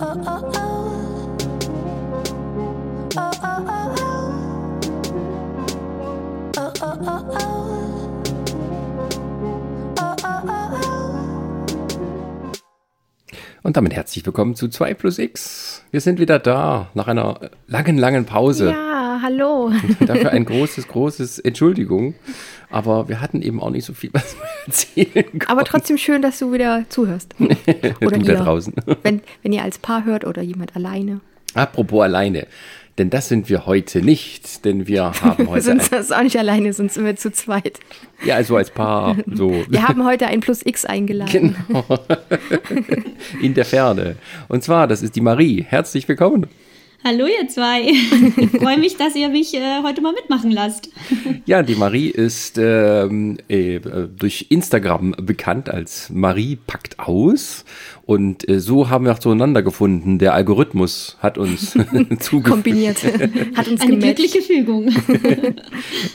Und damit herzlich willkommen zu 2 plus X. Wir sind wieder da nach einer langen, langen Pause. Ja, hallo. Dafür ein großes, großes Entschuldigung. Aber wir hatten eben auch nicht so viel, was wir erzählen konnten. Aber trotzdem schön, dass du wieder zuhörst. Oder du da draußen. Wenn, wenn ihr als Paar hört oder jemand alleine. Apropos alleine. Denn das sind wir heute nicht, denn wir haben heute. sind das auch nicht alleine, sonst sind wir zu zweit. Ja, also als Paar. So. Wir haben heute ein Plus X eingeladen. Genau. In der Ferne. Und zwar, das ist die Marie. Herzlich willkommen. Hallo ihr zwei. Ich freue mich, dass ihr mich äh, heute mal mitmachen lasst. Ja, die Marie ist ähm, äh, durch Instagram bekannt als Marie packt aus. Und äh, so haben wir auch zueinander gefunden. Der Algorithmus hat uns kombiniert, hat uns Eine gematcht. glückliche Fügung.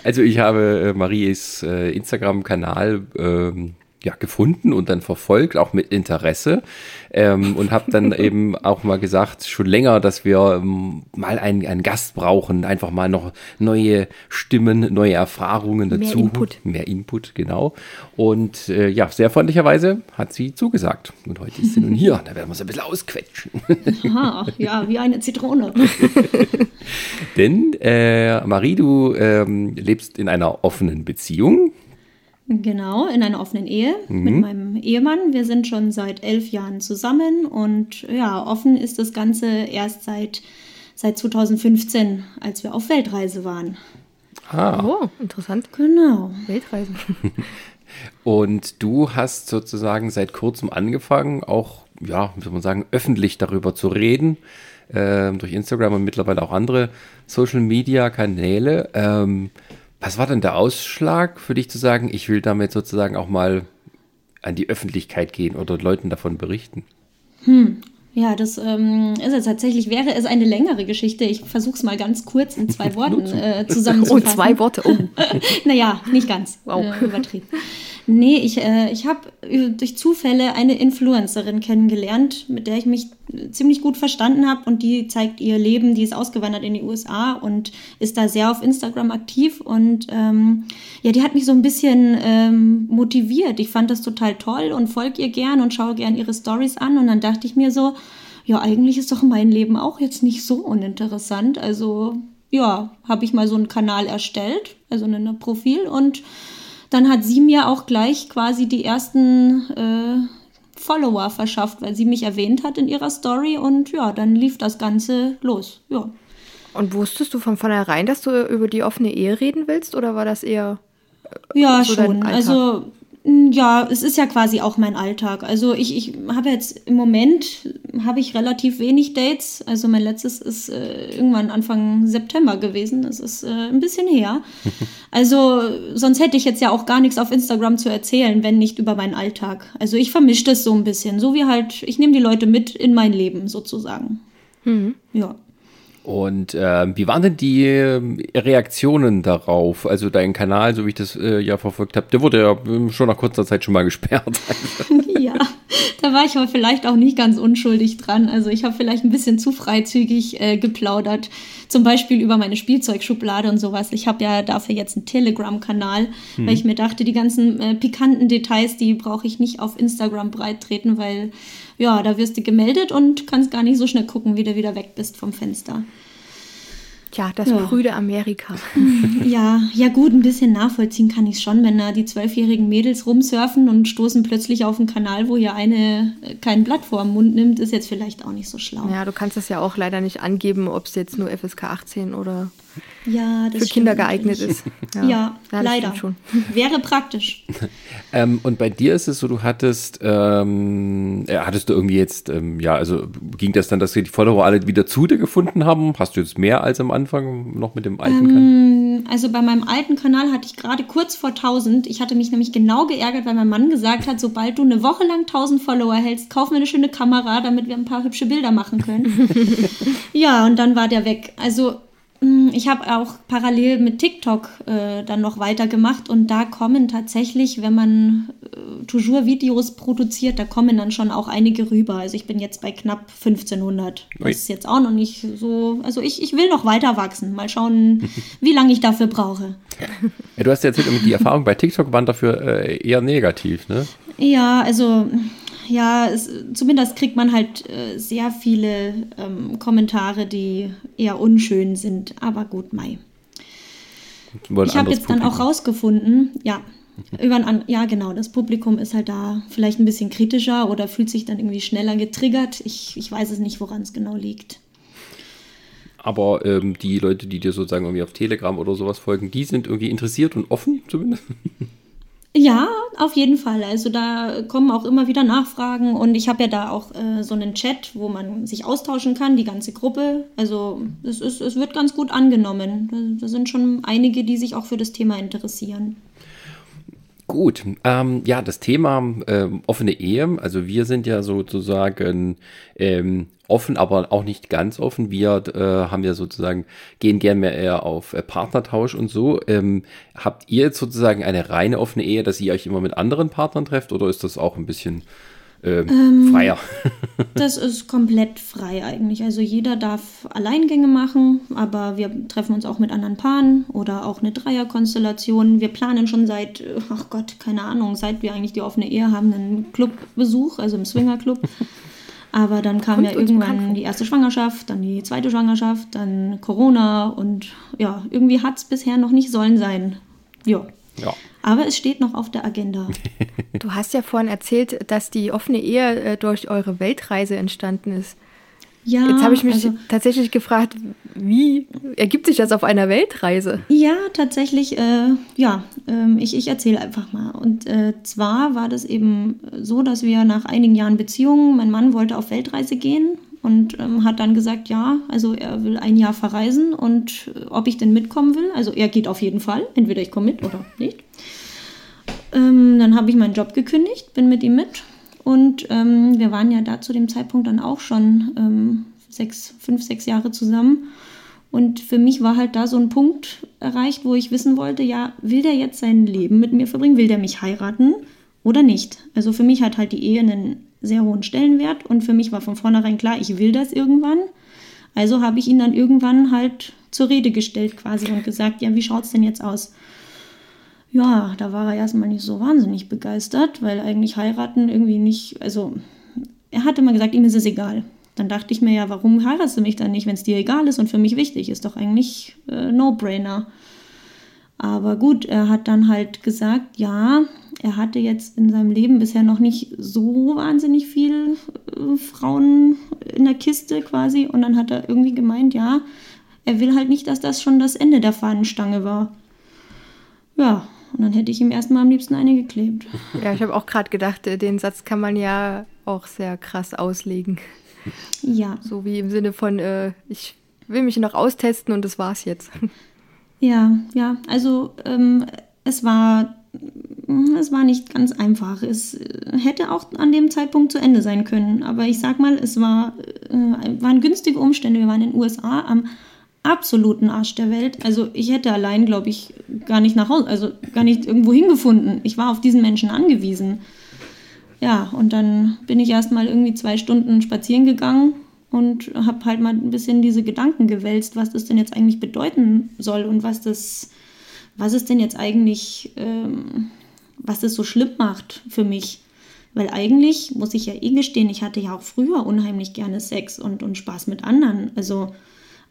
Also ich habe äh, Maries äh, Instagram-Kanal ähm, ja, gefunden und dann verfolgt, auch mit Interesse. Ähm, und habe dann eben auch mal gesagt, schon länger, dass wir ähm, mal einen, einen Gast brauchen, einfach mal noch neue Stimmen, neue Erfahrungen Mehr dazu. Input. Mehr Input, genau. Und äh, ja, sehr freundlicherweise hat sie zugesagt. Und heute ist sie nun hier. Da werden wir sie ein bisschen ausquetschen. Aha, ja, wie eine Zitrone. Denn äh, Marie, du ähm, lebst in einer offenen Beziehung. Genau, in einer offenen Ehe mit meinem Ehemann. Wir sind schon seit elf Jahren zusammen und ja, offen ist das Ganze erst seit, seit 2015, als wir auf Weltreise waren. Ah. Oh, interessant. Genau. Weltreisen. Und du hast sozusagen seit kurzem angefangen, auch, ja, wie soll man sagen, öffentlich darüber zu reden, ähm, durch Instagram und mittlerweile auch andere Social-Media-Kanäle. Ähm, was war denn der Ausschlag für dich zu sagen, ich will damit sozusagen auch mal an die Öffentlichkeit gehen oder Leuten davon berichten? Ja, das ähm, ist es tatsächlich, wäre es eine längere Geschichte. Ich versuche es mal ganz kurz in zwei Worten äh, Oh, zusammenzufassen. zwei Worte. Oh. naja, nicht ganz. Wow. Äh, übertrieben. Nee, ich, äh, ich habe durch Zufälle eine Influencerin kennengelernt, mit der ich mich ziemlich gut verstanden habe und die zeigt ihr Leben, die ist ausgewandert in die USA und ist da sehr auf Instagram aktiv und ähm, ja, die hat mich so ein bisschen ähm, motiviert. Ich fand das total toll und folge ihr gern und schaue gern ihre Stories an und dann dachte ich mir so, ja, eigentlich ist doch mein Leben auch jetzt nicht so uninteressant. Also ja, habe ich mal so einen Kanal erstellt, also ein Profil und dann hat sie mir auch gleich quasi die ersten äh, Follower verschafft, weil sie mich erwähnt hat in ihrer Story und ja, dann lief das Ganze los. Ja. Und wusstest du von vornherein, dass du über die offene Ehe reden willst oder war das eher Ja, so schon. Also ja, es ist ja quasi auch mein Alltag. Also ich, ich habe jetzt im Moment habe ich relativ wenig Dates. Also mein letztes ist äh, irgendwann Anfang September gewesen. Das ist äh, ein bisschen her. Also sonst hätte ich jetzt ja auch gar nichts auf Instagram zu erzählen, wenn nicht über meinen Alltag. Also ich vermische das so ein bisschen. So wie halt, ich nehme die Leute mit in mein Leben sozusagen. Mhm. Ja. Und ähm, wie waren denn die ähm, Reaktionen darauf? Also dein Kanal, so wie ich das äh, ja verfolgt habe, der wurde ja ähm, schon nach kurzer Zeit schon mal gesperrt. Ja, da war ich aber vielleicht auch nicht ganz unschuldig dran. Also ich habe vielleicht ein bisschen zu freizügig äh, geplaudert. Zum Beispiel über meine Spielzeugschublade und sowas. Ich habe ja dafür jetzt einen Telegram-Kanal, weil ich mir dachte, die ganzen äh, pikanten Details, die brauche ich nicht auf Instagram breit treten, weil ja, da wirst du gemeldet und kannst gar nicht so schnell gucken, wie du wieder weg bist vom Fenster. Tja, das Ja. prüde Amerika. Ja, ja gut, ein bisschen nachvollziehen kann ich schon, wenn da die zwölfjährigen Mädels rumsurfen und stoßen plötzlich auf einen Kanal, wo ja eine äh, kein Blatt vor den Mund nimmt, ist jetzt vielleicht auch nicht so schlau. Ja, du kannst das ja auch leider nicht angeben, ob es jetzt nur FSK 18 oder Ja, das für Kinder geeignet natürlich. ist. Ja, das leider. Schon. Wäre praktisch. ähm, und bei dir ist es so, du hattest, ähm, äh, hattest du irgendwie jetzt, ähm, ja, also ging das dann, dass die Follower alle wieder zu dir gefunden haben? Hast du jetzt mehr als am Anfang noch mit dem alten Kanal? Ähm, also bei meinem alten Kanal hatte ich gerade kurz vor 1000. Ich hatte mich nämlich genau geärgert, weil mein Mann gesagt hat, sobald du eine Woche lang 1000 Follower hältst, kauf mir eine schöne Kamera, damit wir ein paar hübsche Bilder machen können. ja, und dann war der weg. Also ich habe auch parallel mit TikTok äh, dann noch weitergemacht und da kommen tatsächlich, wenn man äh, toujours Videos produziert, da kommen dann schon auch einige rüber. Also ich bin jetzt bei knapp 1500. Das ist jetzt auch noch nicht so, also ich, ich will noch weiter wachsen. Mal schauen, wie lange ich dafür brauche. Ja, du hast ja erzählt, die Erfahrungen bei TikTok waren dafür äh, eher negativ, ne? Ja, also ja, es, zumindest kriegt man halt äh, sehr viele ähm, Kommentare, die eher unschön sind. Aber gut, Mai. Ich habe jetzt Publikum. dann auch rausgefunden, ja, über ein, ja genau, das Publikum ist halt da vielleicht ein bisschen kritischer oder fühlt sich dann irgendwie schneller getriggert. Ich, ich weiß es nicht, woran es genau liegt. Aber ähm, die Leute, die dir sozusagen irgendwie auf Telegram oder sowas folgen, die sind irgendwie interessiert und offen zumindest. Ja, auf jeden Fall. Also da kommen auch immer wieder Nachfragen und ich habe ja da auch äh, so einen Chat, wo man sich austauschen kann, die ganze Gruppe. Also es, ist, es wird ganz gut angenommen. Da, da sind schon einige, die sich auch für das Thema interessieren. Gut, ähm, ja, das Thema ähm, offene Ehe, also wir sind ja sozusagen ähm, offen, aber auch nicht ganz offen. Wir äh, haben ja sozusagen, gehen gerne mehr eher auf äh, Partnertausch und so. Ähm, habt ihr jetzt sozusagen eine reine offene Ehe, dass ihr euch immer mit anderen Partnern trefft oder ist das auch ein bisschen ähm, ähm, freier. das ist komplett frei eigentlich. Also jeder darf Alleingänge machen, aber wir treffen uns auch mit anderen Paaren oder auch eine Dreierkonstellation. Wir planen schon seit, ach Gott, keine Ahnung, seit wir eigentlich die offene Ehe haben, einen Clubbesuch, also im Swingerclub. Aber dann kam und ja irgendwann die erste Schwangerschaft, dann die zweite Schwangerschaft, dann Corona und ja, irgendwie hat es bisher noch nicht sollen sein. Jo. Ja. Aber es steht noch auf der Agenda. Du hast ja vorhin erzählt, dass die offene Ehe äh, durch eure Weltreise entstanden ist. Ja. Jetzt habe ich mich also, tatsächlich gefragt, wie ergibt sich das auf einer Weltreise? Ja, tatsächlich, äh, ja, äh, ich, ich erzähle einfach mal. Und äh, zwar war das eben so, dass wir nach einigen Jahren Beziehungen, mein Mann wollte auf Weltreise gehen und ähm, hat dann gesagt, ja, also er will ein Jahr verreisen und äh, ob ich denn mitkommen will. Also er geht auf jeden Fall, entweder ich komme mit oder nicht. Ähm, dann habe ich meinen Job gekündigt, bin mit ihm mit und ähm, wir waren ja da zu dem Zeitpunkt dann auch schon ähm, sechs, fünf, sechs Jahre zusammen. Und für mich war halt da so ein Punkt erreicht, wo ich wissen wollte, ja, will der jetzt sein Leben mit mir verbringen? Will der mich heiraten oder nicht? Also für mich hat halt die Ehe einen sehr hohen Stellenwert und für mich war von vornherein klar, ich will das irgendwann. Also habe ich ihn dann irgendwann halt zur Rede gestellt quasi und gesagt, ja, wie schaut es denn jetzt aus? Ja, da war er erstmal nicht so wahnsinnig begeistert, weil eigentlich heiraten irgendwie nicht, also er hat immer gesagt, ihm ist es egal. Dann dachte ich mir ja, warum heiratest du mich dann nicht, wenn es dir egal ist und für mich wichtig ist? Doch eigentlich äh, No-Brainer. Aber gut, er hat dann halt gesagt, ja, er hatte jetzt in seinem Leben bisher noch nicht so wahnsinnig viel äh, Frauen in der Kiste quasi. Und dann hat er irgendwie gemeint, ja, er will halt nicht, dass das schon das Ende der Fahnenstange war. Ja, und dann hätte ich ihm erstmal am liebsten eine geklebt. Ja, ich habe auch gerade gedacht, äh, den Satz kann man ja auch sehr krass auslegen. Ja. So wie im Sinne von, äh, ich will mich noch austesten und das war's jetzt. Ja, ja, also ähm, es war es war nicht ganz einfach. Es äh, hätte auch an dem Zeitpunkt zu Ende sein können. Aber ich sag mal, es war, äh, waren günstige Umstände. Wir waren in den USA am absoluten Arsch der Welt. Also ich hätte allein, glaube ich, gar nicht nach Hause, also gar nicht irgendwo hingefunden. Ich war auf diesen Menschen angewiesen. Ja, und dann bin ich erst mal irgendwie zwei Stunden spazieren gegangen und habe halt mal ein bisschen diese Gedanken gewälzt, was das denn jetzt eigentlich bedeuten soll und was das, was es denn jetzt eigentlich, ähm, was das so schlimm macht für mich. Weil eigentlich, muss ich ja eh gestehen, ich hatte ja auch früher unheimlich gerne Sex und, und Spaß mit anderen. Also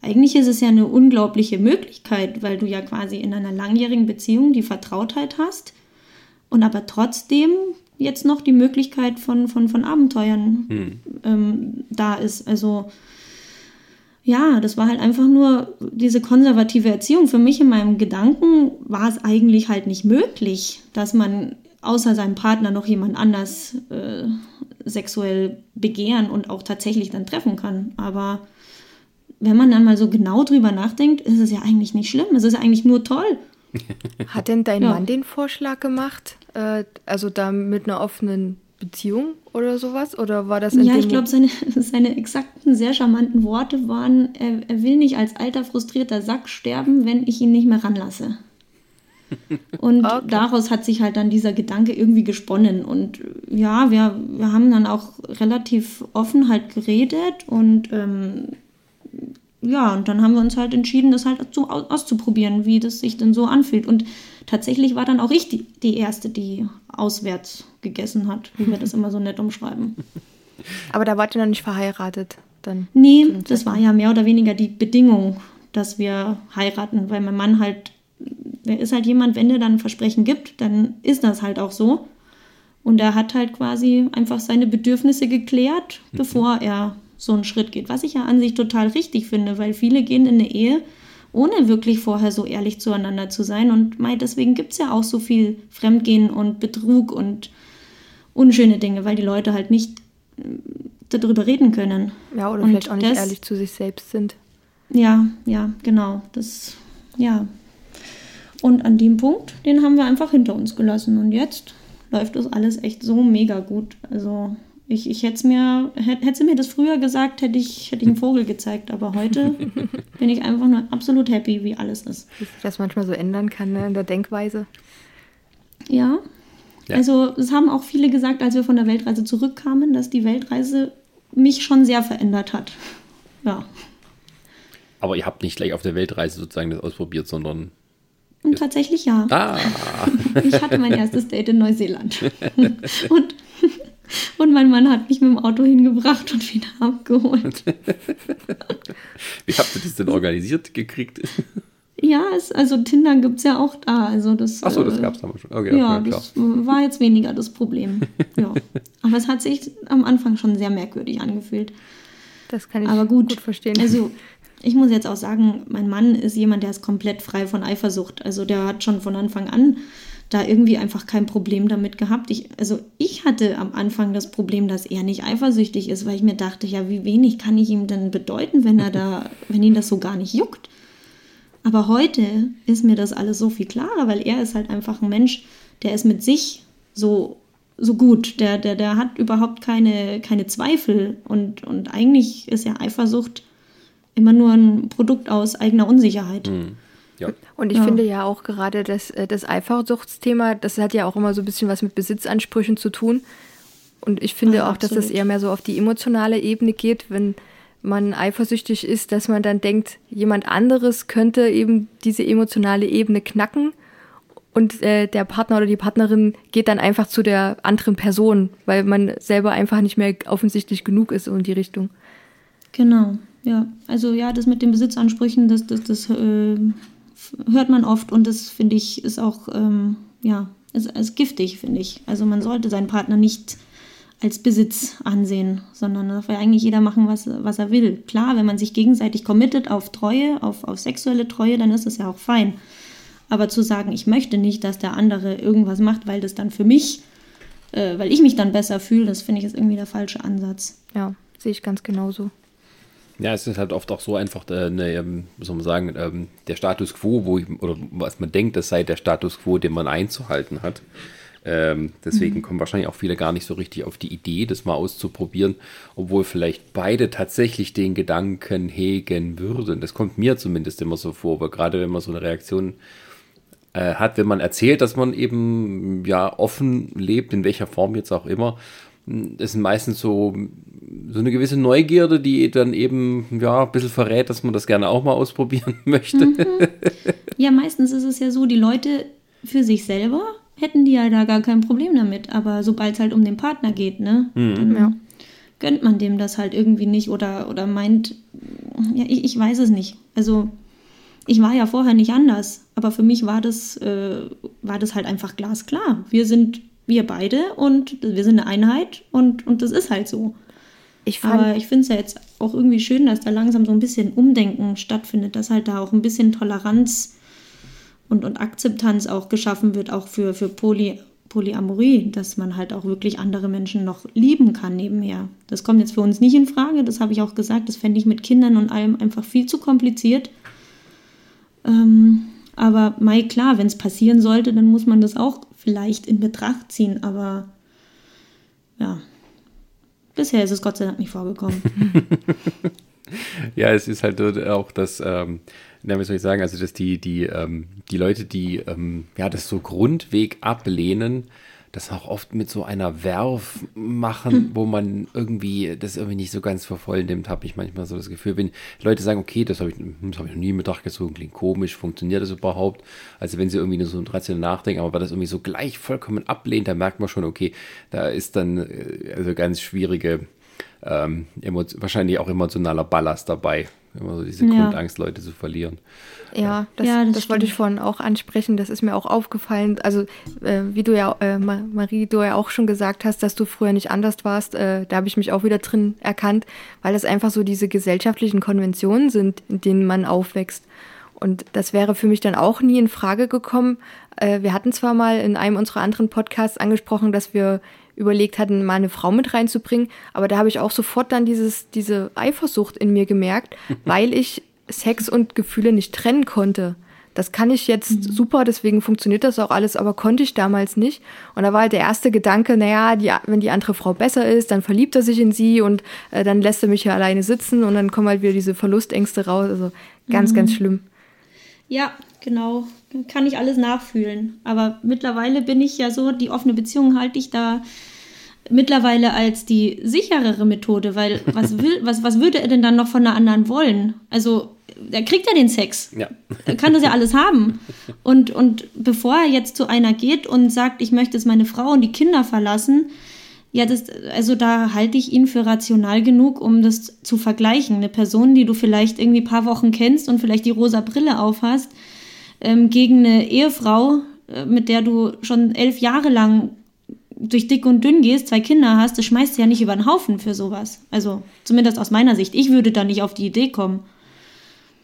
eigentlich ist es ja eine unglaubliche Möglichkeit, weil du ja quasi in einer langjährigen Beziehung die Vertrautheit hast und aber trotzdem jetzt noch die Möglichkeit von, von, von Abenteuern hm. ähm, da ist. Also ja, das war halt einfach nur diese konservative Erziehung. Für mich in meinem Gedanken war es eigentlich halt nicht möglich, dass man außer seinem Partner noch jemand anders äh, sexuell begehren und auch tatsächlich dann treffen kann. Aber wenn man dann mal so genau drüber nachdenkt, ist es ja eigentlich nicht schlimm. Es ist eigentlich nur toll. Hat denn dein ja. Mann den Vorschlag gemacht, äh, also da mit einer offenen Beziehung oder sowas? Oder war das Ja, ich glaube, seine, seine exakten, sehr charmanten Worte waren, er, er will nicht als alter, frustrierter Sack sterben, wenn ich ihn nicht mehr ranlasse. Und okay. daraus hat sich halt dann dieser Gedanke irgendwie gesponnen. Und ja, wir, wir haben dann auch relativ offen halt geredet und ähm, ja, und dann haben wir uns halt entschieden, das halt zu, auszuprobieren, wie das sich denn so anfühlt. Und tatsächlich war dann auch ich die, die Erste, die auswärts gegessen hat, wie wir das immer so nett umschreiben. Aber da wart ihr noch nicht verheiratet dann? Nee, das war ja mehr oder weniger die Bedingung, dass wir heiraten, weil mein Mann halt, der ist halt jemand, wenn der dann ein Versprechen gibt, dann ist das halt auch so. Und er hat halt quasi einfach seine Bedürfnisse geklärt, mhm. bevor er so einen Schritt geht. Was ich ja an sich total richtig finde, weil viele gehen in eine Ehe, ohne wirklich vorher so ehrlich zueinander zu sein. Und mei, deswegen gibt es ja auch so viel Fremdgehen und Betrug und unschöne Dinge, weil die Leute halt nicht äh, darüber reden können. Ja, oder und vielleicht auch nicht das, ehrlich zu sich selbst sind. Ja, ja, genau. Das, ja. Und an dem Punkt, den haben wir einfach hinter uns gelassen. Und jetzt läuft das alles echt so mega gut. Also ich, ich hätte mir, hätte, hätte mir das früher gesagt, hätte ich, hätte ich einen Vogel gezeigt. Aber heute bin ich einfach nur absolut happy, wie alles ist. Wie sich das manchmal so ändern kann ne, in der Denkweise. Ja. Ja. Also es haben auch viele gesagt, als wir von der Weltreise zurückkamen, dass die Weltreise mich schon sehr verändert hat. Ja. Aber ihr habt nicht gleich auf der Weltreise sozusagen das ausprobiert, sondern. Und tatsächlich ja. Ah. Ich hatte mein erstes Date in Neuseeland. Und und mein Mann hat mich mit dem Auto hingebracht und wieder abgeholt. Wie habt ihr das denn organisiert gekriegt? Ja, es, also Tinder gibt es ja auch da. Also das, Achso, das gab es damals schon. Okay, ja, das war jetzt weniger das Problem. ja. Aber es hat sich am Anfang schon sehr merkwürdig angefühlt. Das kann ich Aber gut, gut verstehen. Also ich muss jetzt auch sagen, mein Mann ist jemand, der ist komplett frei von Eifersucht. Also der hat schon von Anfang an da irgendwie einfach kein Problem damit gehabt. Ich, also ich hatte am Anfang das Problem, dass er nicht eifersüchtig ist, weil ich mir dachte, ja, wie wenig kann ich ihm denn bedeuten, wenn er da, wenn ihn das so gar nicht juckt. Aber heute ist mir das alles so viel klarer, weil er ist halt einfach ein Mensch, der ist mit sich so, so gut. Der, der, der hat überhaupt keine, keine Zweifel. Und, und eigentlich ist ja Eifersucht immer nur ein Produkt aus eigener Unsicherheit. Mhm. Ja. Und ich ja. finde ja auch gerade das, äh, das Eifersuchtsthema, das hat ja auch immer so ein bisschen was mit Besitzansprüchen zu tun. Und ich finde Ach, auch, absolut. dass das eher mehr so auf die emotionale Ebene geht, wenn man eifersüchtig ist, dass man dann denkt, jemand anderes könnte eben diese emotionale Ebene knacken und äh, der Partner oder die Partnerin geht dann einfach zu der anderen Person, weil man selber einfach nicht mehr offensichtlich genug ist in die Richtung. Genau, ja. Also ja, das mit den Besitzansprüchen, das, das, das äh, hört man oft und das finde ich ist auch, ähm, ja, ist, ist giftig, finde ich. Also man sollte seinen Partner nicht als Besitz ansehen, sondern darf ja eigentlich jeder machen, was, was er will. Klar, wenn man sich gegenseitig committet auf Treue, auf, auf sexuelle Treue, dann ist das ja auch fein. Aber zu sagen, ich möchte nicht, dass der andere irgendwas macht, weil das dann für mich, äh, weil ich mich dann besser fühle, das finde ich ist irgendwie der falsche Ansatz. Ja, sehe ich ganz genauso. Ja, es ist halt oft auch so einfach, äh, ne, ähm, wie soll man sagen, ähm, der Status quo, wo ich, oder was man denkt, das sei der Status quo, den man einzuhalten hat. Ähm, deswegen mhm. kommen wahrscheinlich auch viele gar nicht so richtig auf die Idee, das mal auszuprobieren, obwohl vielleicht beide tatsächlich den Gedanken hegen würden. Das kommt mir zumindest immer so vor, aber gerade wenn man so eine Reaktion äh, hat, wenn man erzählt, dass man eben ja offen lebt, in welcher Form jetzt auch immer, das sind meistens so, so eine gewisse Neugierde, die dann eben ja ein bisschen verrät, dass man das gerne auch mal ausprobieren möchte. Mhm. Ja, meistens ist es ja so, die Leute für sich selber hätten die ja da gar kein Problem damit, aber sobald es halt um den Partner geht, ne, mhm. dann ja. gönnt man dem das halt irgendwie nicht oder, oder meint, ja, ich, ich weiß es nicht. Also ich war ja vorher nicht anders, aber für mich war das, äh, war das halt einfach glasklar. Wir sind wir beide und wir sind eine Einheit und, und das ist halt so. Ich Aber ich finde es ja jetzt auch irgendwie schön, dass da langsam so ein bisschen Umdenken stattfindet, dass halt da auch ein bisschen Toleranz und, und Akzeptanz auch geschaffen wird, auch für, für Poly, Polyamorie, dass man halt auch wirklich andere Menschen noch lieben kann nebenher. Das kommt jetzt für uns nicht in Frage, das habe ich auch gesagt, das fände ich mit Kindern und allem einfach viel zu kompliziert. Ähm, aber Mai, klar, wenn es passieren sollte, dann muss man das auch vielleicht in Betracht ziehen. Aber ja, bisher ist es Gott sei Dank nicht vorgekommen. ja, es ist halt auch das, ähm, na, wie soll ich sagen, also dass die, die, ähm, die Leute, die ähm, ja das so Grundweg ablehnen, das auch oft mit so einer Werf machen, hm. wo man irgendwie das irgendwie nicht so ganz für voll nimmt, habe ich manchmal so das Gefühl, wenn Leute sagen, okay, das habe ich, das hab ich noch nie in Betracht gezogen, klingt komisch, funktioniert das überhaupt? Also wenn sie irgendwie nur so rational nachdenken, aber das irgendwie so gleich vollkommen ablehnt, dann merkt man schon, okay, da ist dann äh, also ganz schwierige, ähm, wahrscheinlich auch emotionaler Ballast dabei, immer so diese ja. Grundangst, Leute zu verlieren. Ja, das, ja, das, das wollte ich vorhin auch ansprechen. Das ist mir auch aufgefallen. Also, äh, wie du ja, äh, Marie, du ja auch schon gesagt hast, dass du früher nicht anders warst, äh, da habe ich mich auch wieder drin erkannt, weil das einfach so diese gesellschaftlichen Konventionen sind, in denen man aufwächst. Und das wäre für mich dann auch nie in Frage gekommen. Äh, wir hatten zwar mal in einem unserer anderen Podcasts angesprochen, dass wir überlegt hatten, mal eine Frau mit reinzubringen, aber da habe ich auch sofort dann dieses, diese Eifersucht in mir gemerkt, weil ich Sex und Gefühle nicht trennen konnte. Das kann ich jetzt mhm. super, deswegen funktioniert das auch alles, aber konnte ich damals nicht. Und da war halt der erste Gedanke, naja, die, wenn die andere Frau besser ist, dann verliebt er sich in sie und äh, dann lässt er mich ja alleine sitzen und dann kommen halt wieder diese Verlustängste raus. Also ganz, mhm. ganz schlimm. Ja, genau. Kann ich alles nachfühlen. Aber mittlerweile bin ich ja so, die offene Beziehung halte ich da mittlerweile als die sicherere Methode, weil was will, was, was würde er denn dann noch von einer anderen wollen? Also, er kriegt ja den Sex. Ja. Er kann das ja alles haben. Und, und bevor er jetzt zu einer geht und sagt, ich möchte jetzt meine Frau und die Kinder verlassen, ja, das, also da halte ich ihn für rational genug, um das zu vergleichen. Eine Person, die du vielleicht irgendwie ein paar Wochen kennst und vielleicht die rosa Brille aufhast, ähm, gegen eine Ehefrau, äh, mit der du schon elf Jahre lang durch dick und dünn gehst, zwei Kinder hast, das schmeißt du ja nicht über den Haufen für sowas. Also zumindest aus meiner Sicht. Ich würde da nicht auf die Idee kommen.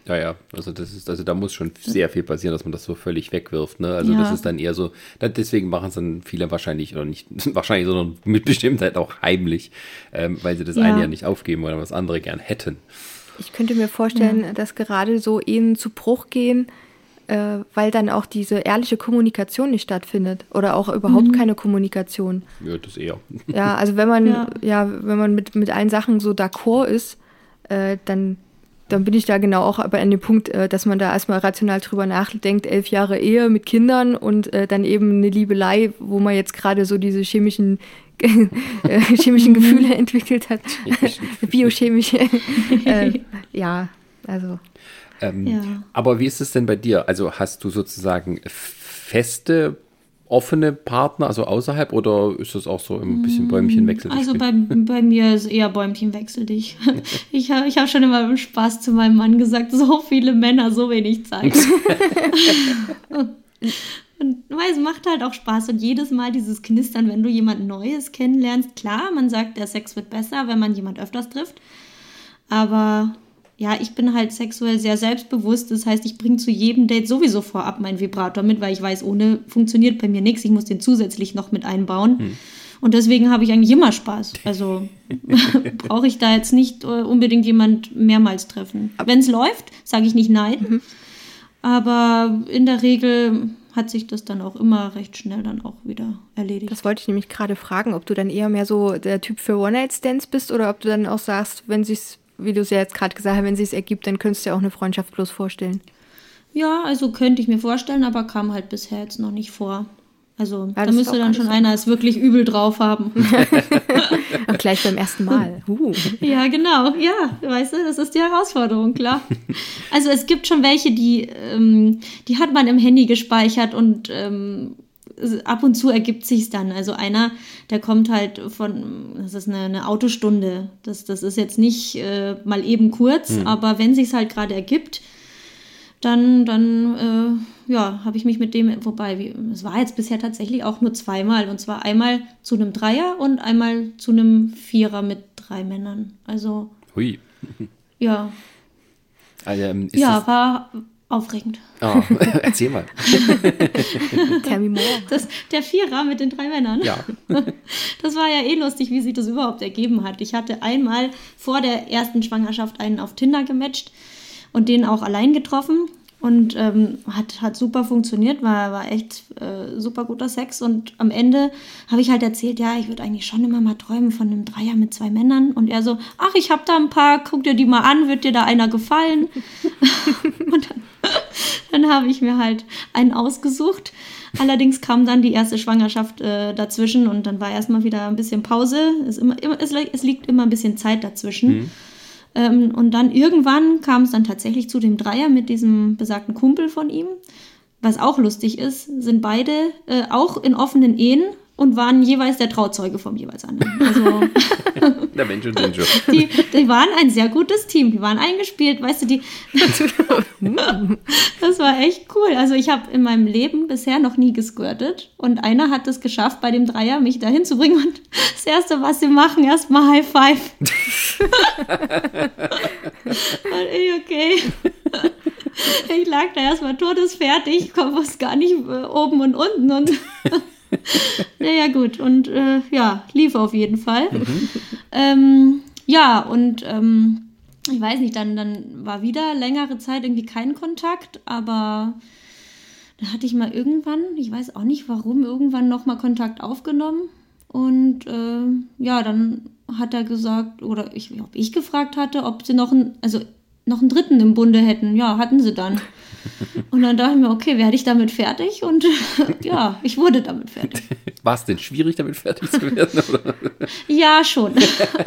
Ja, ja, also das ist, also da muss schon sehr viel passieren, dass man das so völlig wegwirft. Ne? Also ja. das ist dann eher so, deswegen machen es dann viele wahrscheinlich, oder nicht wahrscheinlich, sondern mit Bestimmtheit auch heimlich, ähm, weil sie das ja. eine ja nicht aufgeben oder was andere gern hätten. Ich könnte mir vorstellen, ja. dass gerade so Ehen zu Bruch gehen, äh, weil dann auch diese ehrliche Kommunikation nicht stattfindet oder auch überhaupt mhm. keine Kommunikation. Ja, das eher. Ja, also wenn man, ja, ja wenn man mit, mit allen Sachen so d'accord ist, äh, dann, dann bin ich da genau auch aber an dem Punkt, äh, dass man da erstmal rational drüber nachdenkt, elf Jahre Ehe mit Kindern und äh, dann eben eine Liebelei, wo man jetzt gerade so diese chemischen äh, chemischen Gefühle entwickelt hat. Biochemische. äh, ja, also. Ähm, ja. Aber wie ist es denn bei dir? Also hast du sozusagen feste, offene Partner, also außerhalb, oder ist das auch so ein bisschen mm, Bäumchenwechsel? Also bei, bei mir ist eher Bäumchenwechsel dich. Ich habe ich hab schon immer im Spaß zu meinem Mann gesagt, so viele Männer, so wenig Zeit. und, und es macht halt auch Spaß und jedes Mal dieses Knistern, wenn du jemand Neues kennenlernst. Klar, man sagt, der Sex wird besser, wenn man jemand öfters trifft. Aber ja, ich bin halt sexuell sehr selbstbewusst. Das heißt, ich bringe zu jedem Date sowieso vorab meinen Vibrator mit, weil ich weiß, ohne funktioniert bei mir nichts. Ich muss den zusätzlich noch mit einbauen. Hm. Und deswegen habe ich eigentlich immer Spaß. Also brauche ich da jetzt nicht äh, unbedingt jemand mehrmals treffen. Wenn es läuft, sage ich nicht nein. Mhm. Aber in der Regel hat sich das dann auch immer recht schnell dann auch wieder erledigt. Das wollte ich nämlich gerade fragen, ob du dann eher mehr so der Typ für One-Night-Stands bist oder ob du dann auch sagst, wenn sich's wie du es ja jetzt gerade gesagt hast, wenn es sich ergibt, dann könntest du dir auch eine Freundschaft bloß vorstellen. Ja, also könnte ich mir vorstellen, aber kam halt bisher jetzt noch nicht vor. Also ja, da müsste dann schon einer es wirklich übel drauf haben. Und gleich beim ersten Mal. Uh. Ja, genau. Ja, weißt du, das ist die Herausforderung, klar. Also es gibt schon welche, die, ähm, die hat man im Handy gespeichert und ähm, ab und zu ergibt sich dann. Also einer, der kommt halt von, das ist eine, eine Autostunde. Das, das ist jetzt nicht äh, mal eben kurz, mhm. aber wenn sich halt gerade ergibt, dann, dann äh, ja, habe ich mich mit dem, wobei, es war jetzt bisher tatsächlich auch nur zweimal. Und zwar einmal zu einem Dreier und einmal zu einem Vierer mit drei Männern. Also. Hui. Ja. Also, ähm, ja, war, aufregend. Oh, erzähl mal. Tell me more. Das, der Vierer mit den drei Männern. Ja. Das war ja eh lustig, wie sich das überhaupt ergeben hat. Ich hatte einmal vor der ersten Schwangerschaft einen auf Tinder gematcht und den auch allein getroffen. Und ähm, hat, hat super funktioniert, war, war echt äh, super guter Sex. Und am Ende habe ich halt erzählt, ja, ich würde eigentlich schon immer mal träumen von einem Dreier mit zwei Männern. Und er so, ach, ich habe da ein paar, guck dir die mal an, wird dir da einer gefallen? und dann, dann habe ich mir halt einen ausgesucht. Allerdings kam dann die erste Schwangerschaft äh, dazwischen und dann war erstmal wieder ein bisschen Pause. Es, immer, immer, es, es liegt immer ein bisschen Zeit dazwischen. Mhm. Ähm, und dann irgendwann kam es dann tatsächlich zu dem Dreier mit diesem besagten Kumpel von ihm. Was auch lustig ist, sind beide äh, auch in offenen Ehen und waren jeweils der Trauzeuge vom jeweils anderen. Also, der Mensch und den die, die waren ein sehr gutes Team, die waren eingespielt, weißt du, die. das war echt cool. Also ich habe in meinem Leben bisher noch nie gesquirtet und einer hat es geschafft, bei dem Dreier mich dahin zu bringen und das Erste, was sie machen, erstmal High Five. und ich, okay. Ich lag da erstmal todesfertig, wusste gar nicht äh, oben und unten und naja, gut. Und äh, ja, lief auf jeden Fall. Mhm. Ähm, ja, und ähm, ich weiß nicht, dann, dann war wieder längere Zeit irgendwie kein Kontakt, aber da hatte ich mal irgendwann, ich weiß auch nicht warum, irgendwann nochmal Kontakt aufgenommen. Und äh, ja, dann hat er gesagt, oder ich, ob ich gefragt hatte, ob sie noch einen, also noch einen dritten im Bunde hätten. Ja, hatten sie dann. Und dann dachte ich mir, okay, werde ich damit fertig? Und ja, ich wurde damit fertig. War es denn schwierig, damit fertig zu werden? Oder? ja, schon.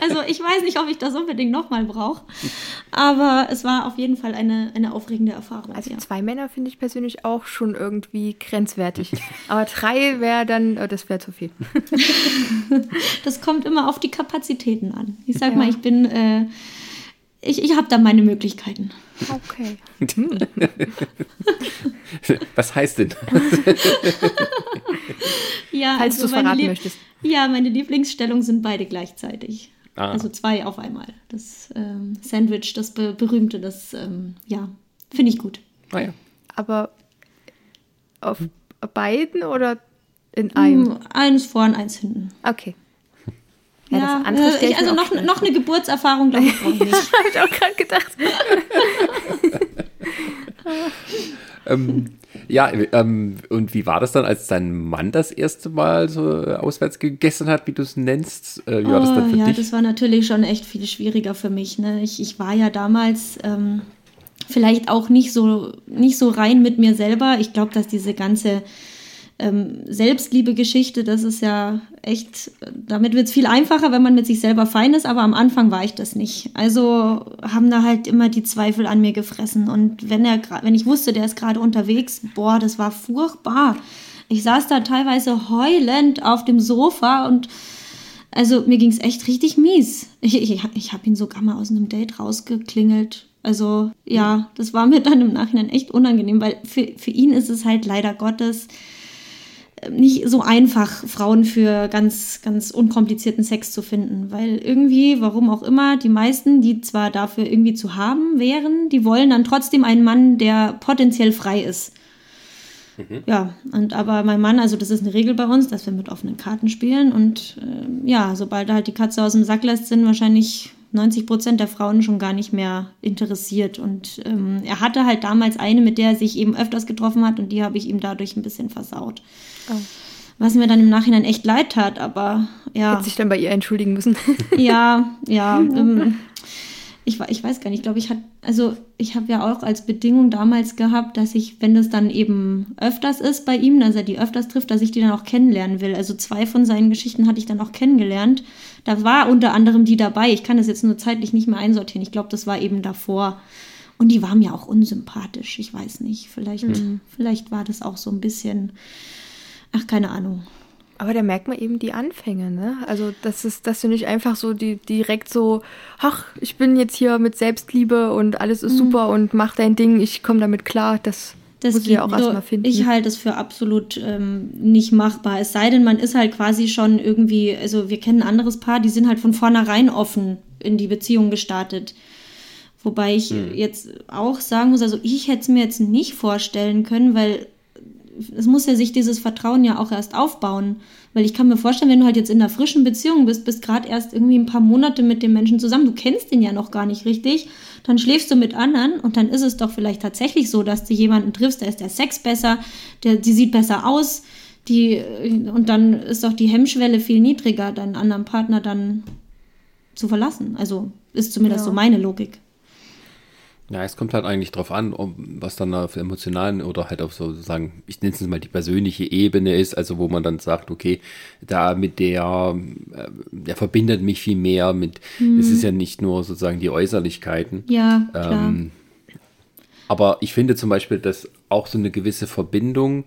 Also ich weiß nicht, ob ich das unbedingt nochmal brauche. Aber es war auf jeden Fall eine, eine aufregende Erfahrung. Also ja. zwei Männer finde ich persönlich auch schon irgendwie grenzwertig. Aber drei wäre dann, oh, das wäre zu viel. das kommt immer auf die Kapazitäten an. Ich sag ja. mal, ich bin. Äh, ich, ich habe da meine Möglichkeiten. Okay. Was heißt denn? ja, Falls also du es verraten möchtest. Ja, meine Lieblingsstellungen sind beide gleichzeitig. Ah. Also zwei auf einmal. Das ähm, Sandwich, das be berühmte, das, ähm, ja, finde ich gut. Ah, ja. Aber auf beiden oder in einem? Hm, eins vorn, eins hinten. Okay. Ja, ja andere äh, ich, also noch, noch eine Geburtserfahrung, glaube ich, brauche ich nicht. Habe ich auch gerade gedacht. ähm, ja, ähm, und wie war das dann, als dein Mann das erste Mal so auswärts gegessen hat, wie du es nennst? Äh, wie war oh, das dann für ja, dich? das war natürlich schon echt viel schwieriger für mich. Ne? Ich, ich war ja damals ähm, vielleicht auch nicht so, nicht so rein mit mir selber. Ich glaube, dass diese ganze ähm, Selbstliebe-Geschichte, das ist ja echt, damit wird es viel einfacher, wenn man mit sich selber fein ist, aber am Anfang war ich das nicht. Also haben da halt immer die Zweifel an mir gefressen. Und wenn er wenn ich wusste, der ist gerade unterwegs, boah, das war furchtbar. Ich saß da teilweise heulend auf dem Sofa und also mir ging es echt richtig mies. Ich, ich, ich habe ihn sogar mal aus einem Date rausgeklingelt. Also ja, das war mir dann im Nachhinein echt unangenehm, weil für, für ihn ist es halt leider Gottes nicht so einfach, Frauen für ganz, ganz unkomplizierten Sex zu finden. Weil irgendwie, warum auch immer, die meisten, die zwar dafür irgendwie zu haben wären, die wollen dann trotzdem einen Mann, der potenziell frei ist. Mhm. Ja, und aber mein Mann, also das ist eine Regel bei uns, dass wir mit offenen Karten spielen. Und äh, ja, sobald er halt die Katze aus dem Sack lässt, sind wahrscheinlich 90 Prozent der Frauen schon gar nicht mehr interessiert. Und ähm, er hatte halt damals eine, mit der er sich eben öfters getroffen hat und die habe ich ihm dadurch ein bisschen versaut. Oh. Was mir dann im Nachhinein echt leid tat, aber ja. Hätte sich dann bei ihr entschuldigen müssen. ja, ja. Ähm, ich, ich weiß gar nicht, ich glaube, ich hatte, also ich habe ja auch als Bedingung damals gehabt, dass ich, wenn das dann eben öfters ist bei ihm, dass er die öfters trifft, dass ich die dann auch kennenlernen will. Also zwei von seinen Geschichten hatte ich dann auch kennengelernt. Da war unter anderem die dabei. Ich kann das jetzt nur zeitlich nicht mehr einsortieren. Ich glaube, das war eben davor. Und die war mir auch unsympathisch. Ich weiß nicht. Vielleicht, mhm. vielleicht war das auch so ein bisschen Ach, keine Ahnung. Aber da merkt man eben die Anfänge, ne? Also, das ist, dass du nicht einfach so die, direkt so, ach, ich bin jetzt hier mit Selbstliebe und alles ist mhm. super und mach dein Ding, ich komme damit klar. Das, das muss ich ja auch erstmal finden. Ich halte es für absolut ähm, nicht machbar. Es sei denn, man ist halt quasi schon irgendwie, also wir kennen ein anderes Paar, die sind halt von vornherein offen in die Beziehung gestartet. Wobei ich mhm. jetzt auch sagen muss, also ich hätte es mir jetzt nicht vorstellen können, weil es muss ja sich dieses Vertrauen ja auch erst aufbauen. Weil ich kann mir vorstellen, wenn du halt jetzt in einer frischen Beziehung bist, bist gerade erst irgendwie ein paar Monate mit dem Menschen zusammen, du kennst ihn ja noch gar nicht richtig, dann schläfst du mit anderen und dann ist es doch vielleicht tatsächlich so, dass du jemanden triffst, da ist der Sex besser, der, die sieht besser aus, die, und dann ist doch die Hemmschwelle viel niedriger, deinen anderen Partner dann zu verlassen. Also ist zumindest ja. so meine Logik. Ja, es kommt halt eigentlich drauf an, was dann auf emotionalen oder halt auf sozusagen, ich nenne es mal die persönliche Ebene ist, also wo man dann sagt, okay, da mit der, äh, der verbindet mich viel mehr mit, mhm. es ist ja nicht nur sozusagen die Äußerlichkeiten. Ja, klar. Ähm, aber ich finde zum Beispiel, dass auch so eine gewisse Verbindung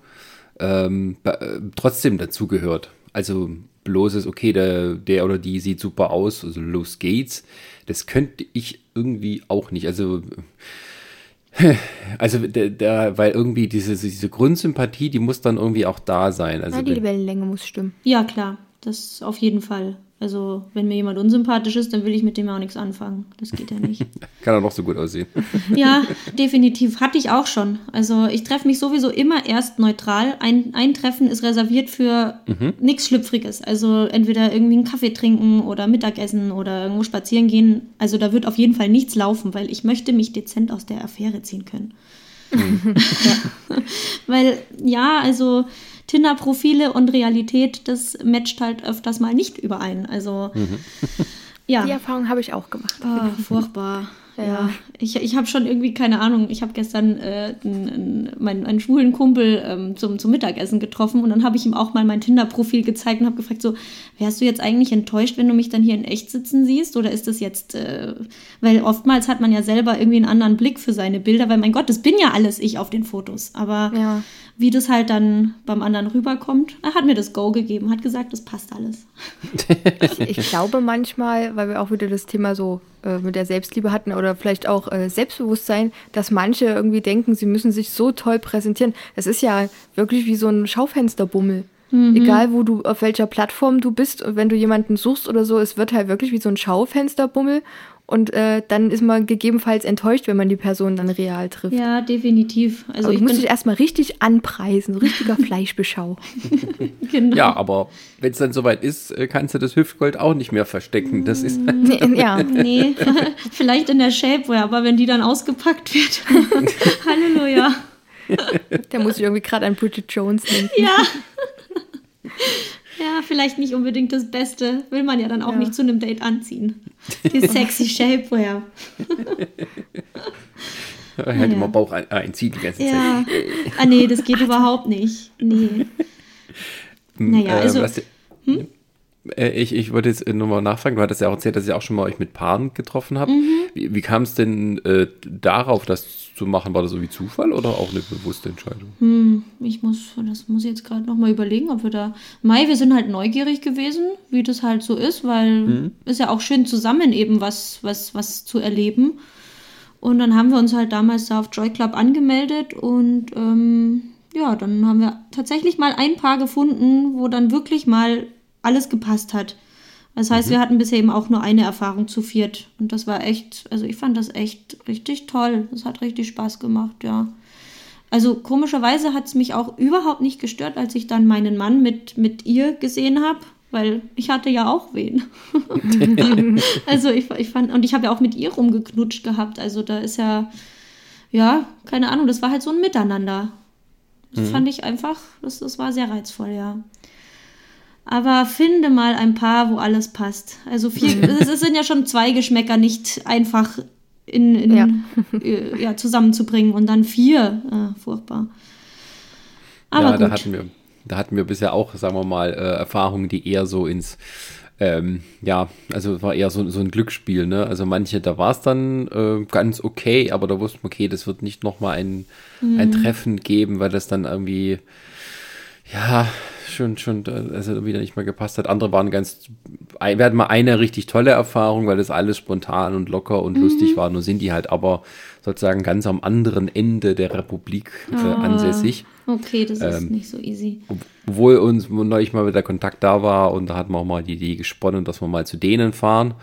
ähm, äh, trotzdem dazugehört. Also bloßes, okay, der, der oder die sieht super aus, also los geht's. Das könnte ich irgendwie auch nicht. Also, also der, der, weil irgendwie diese, diese Grundsympathie, die muss dann irgendwie auch da sein. Also ja, die Wellenlänge muss stimmen. Ja, klar, das auf jeden Fall. Also, wenn mir jemand unsympathisch ist, dann will ich mit dem auch nichts anfangen. Das geht ja nicht. Kann er noch so gut aussehen. ja, definitiv. Hatte ich auch schon. Also, ich treffe mich sowieso immer erst neutral. Ein, ein Treffen ist reserviert für mhm. nichts Schlüpfriges. Also, entweder irgendwie einen Kaffee trinken oder Mittagessen oder irgendwo spazieren gehen. Also, da wird auf jeden Fall nichts laufen, weil ich möchte mich dezent aus der Affäre ziehen können. Mhm. ja. Weil, ja, also Tinder-Profile und Realität, das matcht halt öfters mal nicht überein. Also, mhm. ja. Die Erfahrung habe ich auch gemacht. Oh, furchtbar. Ja, ja. ich, ich habe schon irgendwie, keine Ahnung, ich habe gestern äh, einen, meinen, einen schwulen Kumpel ähm, zum, zum Mittagessen getroffen und dann habe ich ihm auch mal mein Tinder-Profil gezeigt und habe gefragt, so, wärst du jetzt eigentlich enttäuscht, wenn du mich dann hier in echt sitzen siehst oder ist das jetzt, äh, weil oftmals hat man ja selber irgendwie einen anderen Blick für seine Bilder, weil mein Gott, das bin ja alles ich auf den Fotos, aber ja. Wie das halt dann beim anderen rüberkommt, er hat mir das Go gegeben, hat gesagt, das passt alles. ich glaube manchmal, weil wir auch wieder das Thema so äh, mit der Selbstliebe hatten oder vielleicht auch äh, Selbstbewusstsein, dass manche irgendwie denken, sie müssen sich so toll präsentieren. Es ist ja wirklich wie so ein Schaufensterbummel. Mhm. Egal, wo du, auf welcher Plattform du bist und wenn du jemanden suchst oder so, es wird halt wirklich wie so ein Schaufensterbummel und äh, dann ist man gegebenenfalls enttäuscht, wenn man die Person dann real trifft. Ja, definitiv. Also aber ich muss dich erstmal richtig anpreisen, so richtiger Fleischbeschau. genau. Ja, aber wenn es dann soweit ist, äh, kannst du das Hüftgold auch nicht mehr verstecken. Das ist nee, ja, nee. Vielleicht in der Shapewear, aber wenn die dann ausgepackt wird. Halleluja. Da muss ich irgendwie gerade an Bridget Jones denken. Ja. Ja, vielleicht nicht unbedingt das Beste. Will man ja dann auch ja. nicht zu einem Date anziehen. Die sexy Shapewear. Er hätte ja. mal Bauch einziehen die ganze ja. Zeit. Ah, nee, das geht überhaupt nicht. Nee. Hm, naja, äh, also. Was, hm? Äh, ich, ich wollte jetzt nur mal nachfragen, du hattest ja auch erzählt, dass ihr auch schon mal euch mit Paaren getroffen habt. Mhm. Wie, wie kam es denn äh, darauf, das zu machen? War das so wie Zufall oder auch eine bewusste Entscheidung? Hm, ich muss, das muss ich jetzt gerade nochmal überlegen, ob wir da. Mai, wir sind halt neugierig gewesen, wie das halt so ist, weil mhm. ist ja auch schön zusammen eben was, was, was zu erleben. Und dann haben wir uns halt damals da auf Joy Club angemeldet und ähm, ja, dann haben wir tatsächlich mal ein Paar gefunden, wo dann wirklich mal alles gepasst hat. Das heißt, mhm. wir hatten bisher eben auch nur eine Erfahrung zu viert. Und das war echt, also ich fand das echt richtig toll. Das hat richtig Spaß gemacht, ja. Also komischerweise hat es mich auch überhaupt nicht gestört, als ich dann meinen Mann mit, mit ihr gesehen habe, weil ich hatte ja auch wen. also ich, ich fand, und ich habe ja auch mit ihr rumgeknutscht gehabt. Also da ist ja, ja, keine Ahnung, das war halt so ein Miteinander. Das mhm. fand ich einfach, das, das war sehr reizvoll, ja. Aber finde mal ein paar, wo alles passt. Also vier, es sind ja schon zwei Geschmäcker nicht einfach in, in ja. Äh, ja. zusammenzubringen und dann vier. Ah, furchtbar. Aber ja, da hatten wir, da hatten wir bisher auch, sagen wir mal, äh, Erfahrungen, die eher so ins ähm, ja, also war eher so, so ein Glücksspiel, ne? Also manche, da war es dann äh, ganz okay, aber da wusste man, okay, das wird nicht nochmal ein, mhm. ein Treffen geben, weil das dann irgendwie, ja, schon, schon, also wieder nicht mehr gepasst hat. Andere waren ganz, wir hatten mal eine richtig tolle Erfahrung, weil das alles spontan und locker und mhm. lustig war. Nur sind die halt aber sozusagen ganz am anderen Ende der Republik äh, ah, ansässig. Okay, das ist ähm, nicht so easy. Obwohl uns neulich mal wieder Kontakt da war und da hatten wir auch mal die Idee gesponnen, dass wir mal zu denen fahren.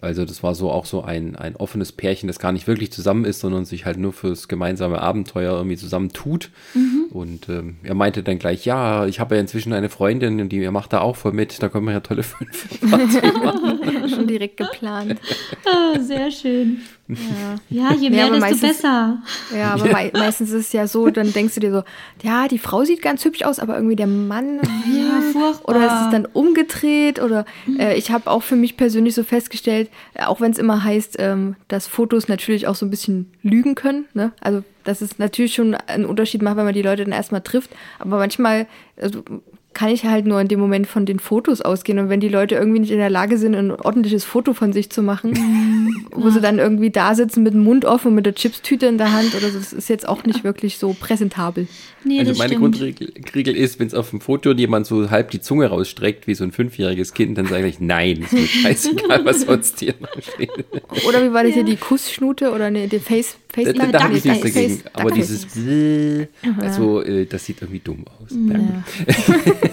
Also das war so auch so ein, ein offenes Pärchen, das gar nicht wirklich zusammen ist, sondern sich halt nur fürs gemeinsame Abenteuer irgendwie zusammen tut. Mhm. Und ähm, er meinte dann gleich, ja, ich habe ja inzwischen eine Freundin und die macht da auch voll mit, da können wir ja tolle fünf machen. Schon direkt geplant. Oh, sehr schön. Ja, ja je mehr, ja, desto meistens, besser. Ja, aber me meistens ist es ja so, dann denkst du dir so, ja, die Frau sieht ganz hübsch aus, aber irgendwie der Mann, ja, furchtbar. Oder ist es dann umgedreht oder mhm. äh, ich habe auch für mich persönlich so festgestellt, äh, auch wenn es immer heißt, ähm, dass Fotos natürlich auch so ein bisschen lügen können, ne? Also dass es natürlich schon einen Unterschied macht, wenn man die Leute dann erstmal trifft, aber manchmal also, kann ich halt nur in dem Moment von den Fotos ausgehen. Und wenn die Leute irgendwie nicht in der Lage sind, ein ordentliches Foto von sich zu machen, mhm. wo ja. sie dann irgendwie da sitzen mit dem Mund offen und mit der Chipstüte in der Hand oder so, das ist jetzt auch nicht wirklich so präsentabel. Nee, also meine stimmt. Grundregel ist, wenn es auf dem Foto jemand so halb die Zunge rausstreckt, wie so ein fünfjähriges Kind, dann sage ich nein, ist mir scheißegal, was sonst hier noch steht. Oder wie war das ja. hier, die Kussschnute oder ne, die Face, Face Da, da, da habe ich nichts dagegen. Aber dieses also äh, das sieht irgendwie dumm aus. Ja.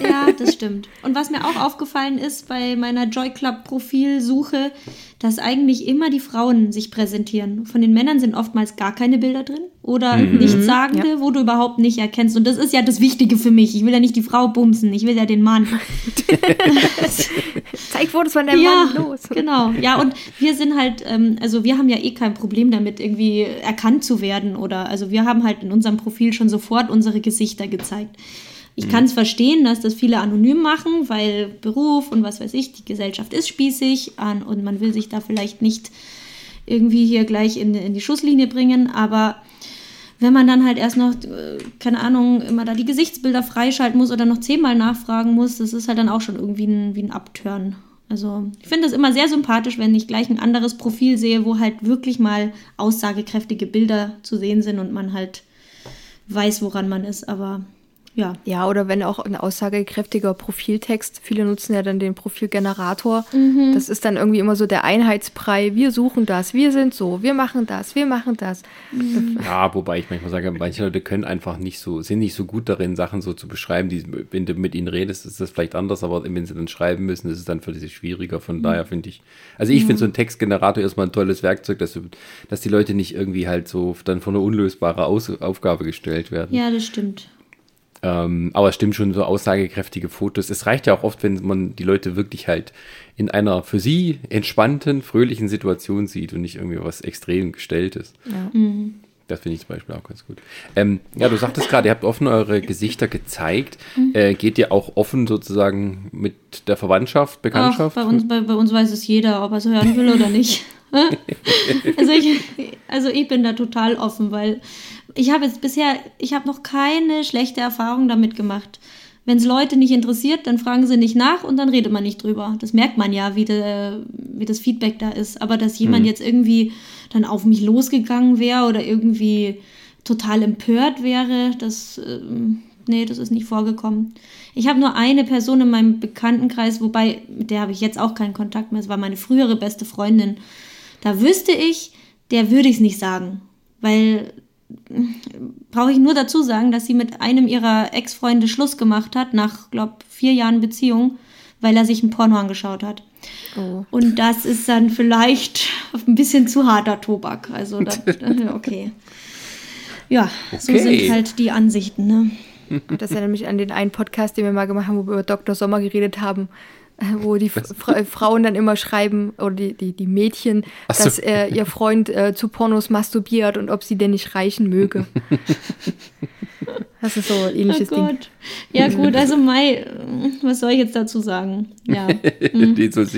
Ja, das stimmt. Und was mir auch aufgefallen ist bei meiner Joy Club Profilsuche, dass eigentlich immer die Frauen sich präsentieren. Von den Männern sind oftmals gar keine Bilder drin oder mhm. nichtssagende, ja. wo du überhaupt nicht erkennst. Und das ist ja das Wichtige für mich. Ich will ja nicht die Frau bumsen, ich will ja den Mann. Zeig Fotos von der ja, Mann los. Genau. Ja, und wir sind halt, ähm, also wir haben ja eh kein Problem damit, irgendwie erkannt zu werden oder, also wir haben halt in unserem Profil schon sofort unsere Gesichter gezeigt. Ich mhm. kann es verstehen, dass das viele anonym machen, weil Beruf und was weiß ich, die Gesellschaft ist spießig und man will sich da vielleicht nicht irgendwie hier gleich in, in die Schusslinie bringen, aber wenn man dann halt erst noch, äh, keine Ahnung, immer da die Gesichtsbilder freischalten muss oder noch zehnmal nachfragen muss, das ist halt dann auch schon irgendwie ein, wie ein Abturn. Also ich finde das immer sehr sympathisch, wenn ich gleich ein anderes Profil sehe, wo halt wirklich mal aussagekräftige Bilder zu sehen sind und man halt weiß, woran man ist. Aber ja. Ja, oder wenn auch ein aussagekräftiger Profiltext, viele nutzen ja dann den Profilgenerator. Mhm. Das ist dann irgendwie immer so der Einheitsbrei. Wir suchen das, wir sind so, wir machen das, wir machen das. Mhm. Ja, wobei ich manchmal sage, manche Leute können einfach nicht so, sind nicht so gut darin, Sachen so zu beschreiben. Die, wenn du mit ihnen redest, ist das vielleicht anders, aber wenn sie dann schreiben müssen, ist es dann für sie schwieriger. Von mhm. daher finde ich, also ich finde so ein Textgenerator erstmal ein tolles Werkzeug, dass, dass die Leute nicht irgendwie halt so dann vor eine unlösbare Aus Aufgabe gestellt werden. Ja, das stimmt. Ähm, aber es stimmt schon, so aussagekräftige Fotos. Es reicht ja auch oft, wenn man die Leute wirklich halt in einer für sie entspannten, fröhlichen Situation sieht und nicht irgendwie was extrem gestelltes. Ja. Mhm. Das finde ich zum Beispiel auch ganz gut. Ähm, ja, du sagtest gerade, ihr habt offen eure Gesichter gezeigt. Mhm. Äh, geht ihr auch offen sozusagen mit der Verwandtschaft, Bekanntschaft? Ach, bei, uns, bei, bei uns weiß es jeder, ob er es hören will oder nicht. also, ich, also ich bin da total offen, weil ich habe jetzt bisher, ich habe noch keine schlechte Erfahrung damit gemacht. Wenn es Leute nicht interessiert, dann fragen sie nicht nach und dann redet man nicht drüber. Das merkt man ja, wie, de, wie das Feedback da ist. Aber dass jemand hm. jetzt irgendwie dann auf mich losgegangen wäre oder irgendwie total empört wäre, das, äh, nee, das ist nicht vorgekommen. Ich habe nur eine Person in meinem Bekanntenkreis, wobei, mit der habe ich jetzt auch keinen Kontakt mehr. Es war meine frühere beste Freundin. Da wüsste ich, der würde ich es nicht sagen. Weil brauche ich nur dazu sagen, dass sie mit einem ihrer Ex-Freunde Schluss gemacht hat, nach, glaube vier Jahren Beziehung, weil er sich ein Porno angeschaut hat. Oh. Und das ist dann vielleicht ein bisschen zu harter Tobak. Also, das, okay. Ja, okay. so sind halt die Ansichten. Ne? Das erinnert mich an den einen Podcast, den wir mal gemacht haben, wo wir über Dr. Sommer geredet haben wo die Fra Frauen dann immer schreiben, oder die, die, die Mädchen, so. dass äh, ihr Freund äh, zu Pornos masturbiert und ob sie denn nicht reichen möge. Das ist so ein ähnliches oh Ding. Ja gut, also Mai, was soll ich jetzt dazu sagen? Ja. Hm. also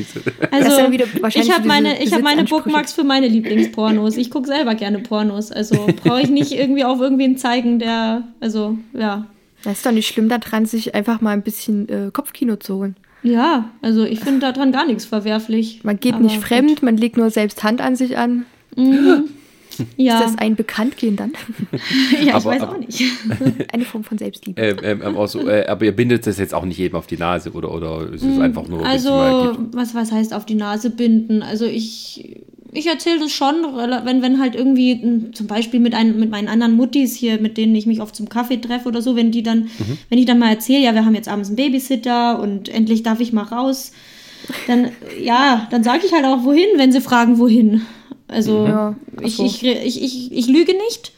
ich habe meine, hab meine Bookmarks für meine Lieblingspornos. Ich gucke selber gerne Pornos. Also brauche ich nicht irgendwie auf irgendwen zeigen, der, also ja. Das ist doch nicht schlimm daran, sich einfach mal ein bisschen äh, Kopfkino zu holen. Ja, also ich finde daran gar nichts verwerflich. Man geht nicht fremd, gut. man legt nur selbst Hand an sich an. Mhm. Ja. Ist das ein Bekanntgehen dann? ja, aber, ich weiß aber, auch nicht. Eine Form von Selbstliebe. Ähm, ähm, also, äh, aber ihr bindet das jetzt auch nicht jedem auf die Nase, oder, oder ist es mm, einfach nur. Also, was, was heißt auf die Nase binden? Also, ich ich erzähle das schon, wenn, wenn halt irgendwie zum Beispiel mit, ein, mit meinen anderen Muttis hier, mit denen ich mich oft zum Kaffee treffe oder so, wenn die dann, mhm. wenn ich dann mal erzähle, ja, wir haben jetzt abends einen Babysitter und endlich darf ich mal raus, dann, ja, dann sage ich halt auch wohin, wenn sie fragen, wohin. Also ja, ich, ich, ich, ich, ich lüge nicht.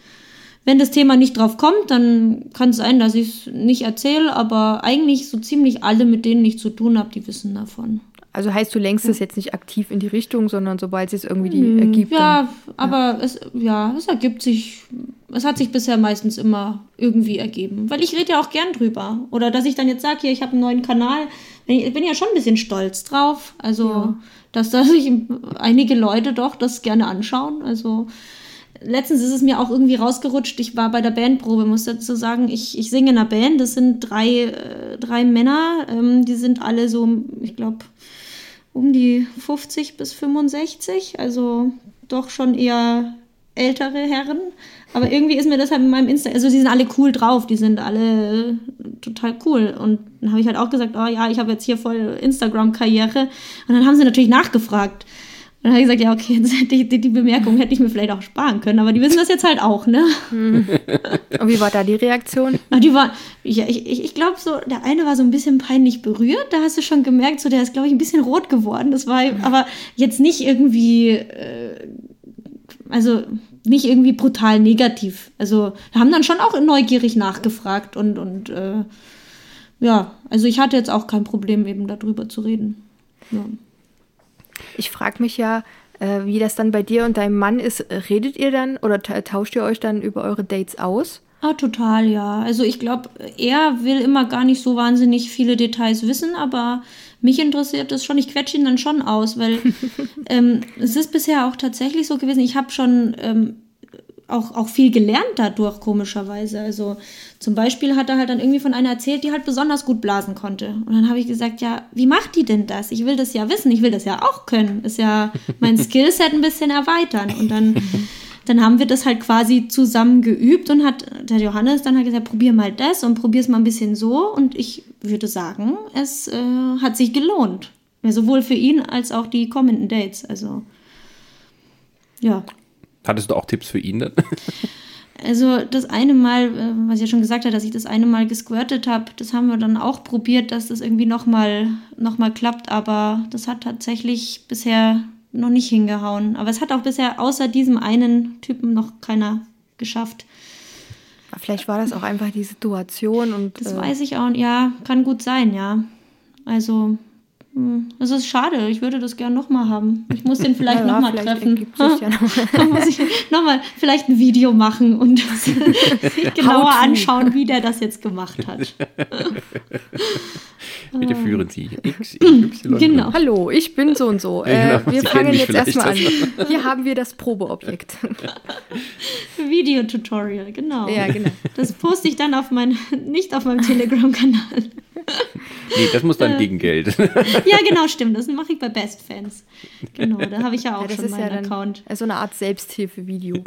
Wenn das Thema nicht drauf kommt, dann kann es sein, dass ich es nicht erzähle, aber eigentlich so ziemlich alle, mit denen ich zu tun habe, die wissen davon. Also heißt, du lenkst es jetzt nicht aktiv in die Richtung, sondern sobald es irgendwie die hm, ergibt. Ja, dann, aber ja. es ja, es ergibt sich, es hat sich bisher meistens immer irgendwie ergeben. Weil ich rede ja auch gern drüber. Oder dass ich dann jetzt sage, hier, ich habe einen neuen Kanal. Ich bin ja schon ein bisschen stolz drauf. Also, ja. dass da sich einige Leute doch das gerne anschauen. Also letztens ist es mir auch irgendwie rausgerutscht. Ich war bei der Bandprobe, muss dazu sagen, ich, ich singe in einer Band. Das sind drei, äh, drei Männer. Ähm, die sind alle so, ich glaube, um die 50 bis 65, also doch schon eher ältere Herren. Aber irgendwie ist mir das halt in meinem Insta, also die sind alle cool drauf, die sind alle total cool. Und dann habe ich halt auch gesagt, oh ja, ich habe jetzt hier voll Instagram-Karriere. Und dann haben sie natürlich nachgefragt. Dann habe ich gesagt, ja, okay, jetzt hätte ich, die, die Bemerkung hätte ich mir vielleicht auch sparen können, aber die wissen das jetzt halt auch, ne? Und wie war da die Reaktion? Ach, die war, ja, ich, ich, ich glaube so, der eine war so ein bisschen peinlich berührt, da hast du schon gemerkt, so der ist, glaube ich, ein bisschen rot geworden. Das war aber jetzt nicht irgendwie, äh, also nicht irgendwie brutal negativ. Also da haben dann schon auch neugierig nachgefragt und, und äh, ja, also ich hatte jetzt auch kein Problem, eben darüber zu reden. Ja. Ich frage mich ja, äh, wie das dann bei dir und deinem Mann ist. Redet ihr dann oder tauscht ihr euch dann über eure Dates aus? Ah, total, ja. Also ich glaube, er will immer gar nicht so wahnsinnig viele Details wissen, aber mich interessiert das schon. Ich quetsche ihn dann schon aus, weil ähm, es ist bisher auch tatsächlich so gewesen. Ich habe schon ähm, auch, auch viel gelernt dadurch, komischerweise. Also zum Beispiel hat er halt dann irgendwie von einer erzählt, die halt besonders gut blasen konnte. Und dann habe ich gesagt, ja, wie macht die denn das? Ich will das ja wissen, ich will das ja auch können. Ist ja mein Skillset ein bisschen erweitern. Und dann, dann haben wir das halt quasi zusammen geübt und hat der Johannes dann halt gesagt, probier mal das und probier es mal ein bisschen so. Und ich würde sagen, es äh, hat sich gelohnt. Ja, sowohl für ihn als auch die kommenden Dates. Also ja. Hattest du auch Tipps für ihn dann? Also das eine Mal, äh, was ich ja schon gesagt habe, dass ich das eine Mal gesquirtet habe, das haben wir dann auch probiert, dass das irgendwie nochmal noch mal klappt, aber das hat tatsächlich bisher noch nicht hingehauen. Aber es hat auch bisher außer diesem einen Typen noch keiner geschafft. Vielleicht war das auch einfach die Situation und. Das äh, weiß ich auch, ja, kann gut sein, ja. Also das ist schade. Ich würde das gerne nochmal haben. Ich muss den vielleicht ja, nochmal treffen. Ja noch. Dann muss ich nochmal vielleicht ein Video machen und sich genauer anschauen, wie der das jetzt gemacht hat. Bitte führen Sie X, Y. Genau. Hallo, ich bin so und so. Äh, genau, wir fangen jetzt erstmal an. Hier haben wir das Probeobjekt. Videotutorial, genau. Ja, genau. Das poste ich dann auf mein, nicht auf meinem Telegram-Kanal. Nee, das muss dann gegen Geld. Ja, genau, stimmt. Das mache ich bei Best Fans. Genau, da habe ich ja auch ja, schon meinen ja Account. So eine Art Selbsthilfe-Video.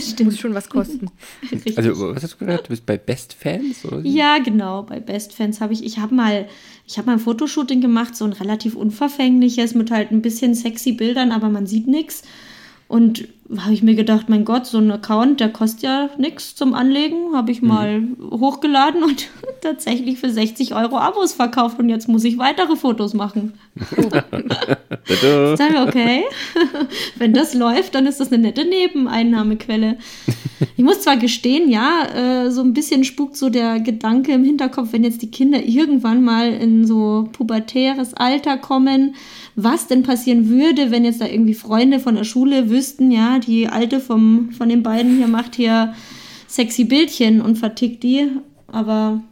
stimmt. Muss schon was kosten. Richtig. Also, was hast du gesagt? Du bist bei Best Fans? Oder? Ja, genau. Bei Best Fans habe ich, ich habe mal, ich habe mal ein Fotoshooting gemacht, so ein relativ unverfängliches mit halt ein bisschen sexy Bildern, aber man sieht nichts. Und habe ich mir gedacht, mein Gott, so ein Account, der kostet ja nichts zum Anlegen. Habe ich mhm. mal hochgeladen und tatsächlich für 60 Euro Abos verkauft und jetzt muss ich weitere Fotos machen. Sagen wir, okay, wenn das läuft, dann ist das eine nette Nebeneinnahmequelle. Ich muss zwar gestehen, ja, äh, so ein bisschen spukt so der Gedanke im Hinterkopf, wenn jetzt die Kinder irgendwann mal in so pubertäres Alter kommen, was denn passieren würde, wenn jetzt da irgendwie Freunde von der Schule wüssten, ja, die Alte vom, von den beiden hier macht hier sexy Bildchen und vertickt die. Aber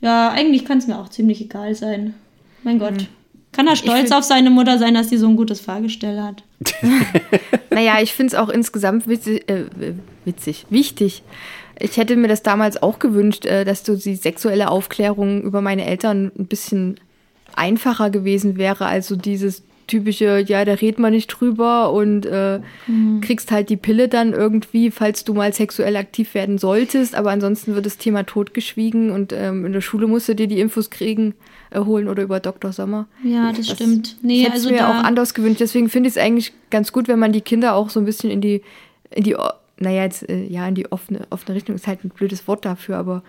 ja, eigentlich kann es mir auch ziemlich egal sein. Mein Gott. Mhm. Kann er stolz auf seine Mutter sein, dass sie so ein gutes Fahrgestell hat? naja, ich finde es auch insgesamt witzig, äh, witzig, wichtig. Ich hätte mir das damals auch gewünscht, äh, dass du die sexuelle Aufklärung über meine Eltern ein bisschen einfacher gewesen wäre, also dieses typische, ja, da redet man nicht drüber und äh, mhm. kriegst halt die Pille dann irgendwie, falls du mal sexuell aktiv werden solltest, aber ansonsten wird das Thema totgeschwiegen und ähm, in der Schule musst du dir die Infos kriegen, äh, holen oder über Dr. Sommer. Ja, das, das stimmt. Nee, das also mir auch anders gewünscht. Deswegen finde ich es eigentlich ganz gut, wenn man die Kinder auch so ein bisschen in die, in die, naja, jetzt, äh, ja, in die offene, offene Richtung ist halt ein blödes Wort dafür, aber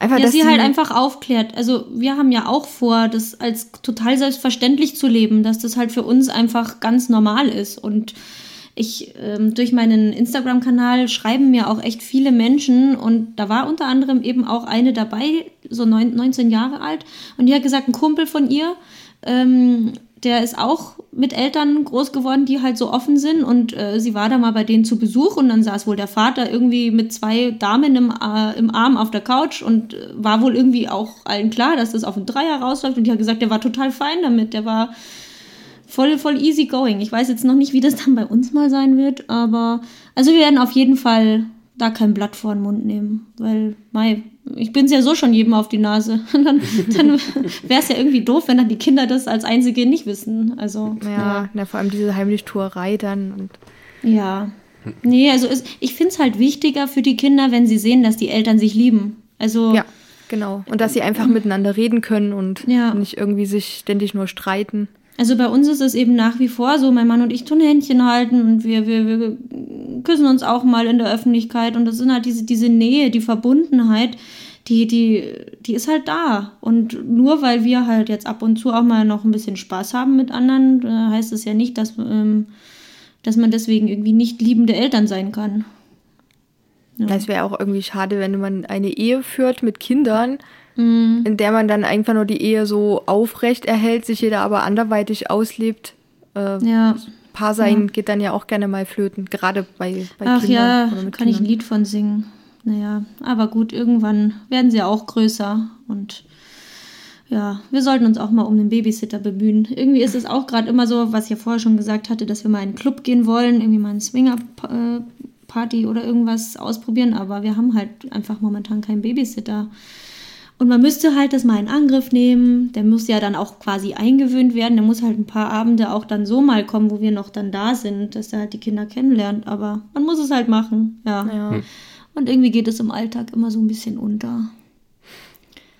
Einfach, ja, dass sie halt einfach aufklärt. Also wir haben ja auch vor, das als total selbstverständlich zu leben, dass das halt für uns einfach ganz normal ist. Und ich ähm, durch meinen Instagram-Kanal schreiben mir auch echt viele Menschen und da war unter anderem eben auch eine dabei, so neun, 19 Jahre alt. Und die hat gesagt, ein Kumpel von ihr, ähm, der ist auch mit Eltern groß geworden, die halt so offen sind. Und äh, sie war da mal bei denen zu Besuch und dann saß wohl der Vater irgendwie mit zwei Damen im, äh, im Arm auf der Couch und äh, war wohl irgendwie auch allen klar, dass das auf einen Dreier rausläuft. Und die hat gesagt, der war total fein damit. Der war voll, voll easy going. Ich weiß jetzt noch nicht, wie das dann bei uns mal sein wird, aber also wir werden auf jeden Fall da kein Blatt vor den Mund nehmen, weil, mei, ich bin es ja so schon jedem auf die Nase. dann, dann wäre es ja irgendwie doof, wenn dann die Kinder das als einzige nicht wissen. Also, ja, ja. Na, vor allem diese heimlich Tuerei dann. Und ja. Nee, also es, ich finde es halt wichtiger für die Kinder, wenn sie sehen, dass die Eltern sich lieben. Also. Ja, genau. Und dass sie einfach miteinander reden können und ja. nicht irgendwie sich ständig nur streiten. Also bei uns ist es eben nach wie vor so, mein Mann und ich tun Händchen halten und wir, wir, wir küssen uns auch mal in der Öffentlichkeit und das sind halt diese, diese Nähe, die Verbundenheit, die, die, die ist halt da. Und nur weil wir halt jetzt ab und zu auch mal noch ein bisschen Spaß haben mit anderen, äh, heißt es ja nicht, dass, ähm, dass man deswegen irgendwie nicht liebende Eltern sein kann. Ja. Das wäre auch irgendwie schade, wenn man eine Ehe führt mit Kindern mhm. in der man dann einfach nur die Ehe so aufrecht erhält, sich jeder aber anderweitig auslebt. Äh, ja. Paar sein ja. geht dann ja auch gerne mal flöten, gerade bei, bei Ach Kindern. ja, kann Kindern. ich ein Lied von singen. Naja, aber gut, irgendwann werden sie auch größer und ja, wir sollten uns auch mal um den Babysitter bemühen. Irgendwie ist es auch gerade immer so, was ich ja vorher schon gesagt hatte, dass wir mal in einen Club gehen wollen, irgendwie mal eine Swinger-Party oder irgendwas ausprobieren, aber wir haben halt einfach momentan keinen Babysitter. Und man müsste halt das mal in Angriff nehmen. Der muss ja dann auch quasi eingewöhnt werden. Der muss halt ein paar Abende auch dann so mal kommen, wo wir noch dann da sind, dass er halt die Kinder kennenlernt. Aber man muss es halt machen, ja. ja. Hm. Und irgendwie geht es im Alltag immer so ein bisschen unter.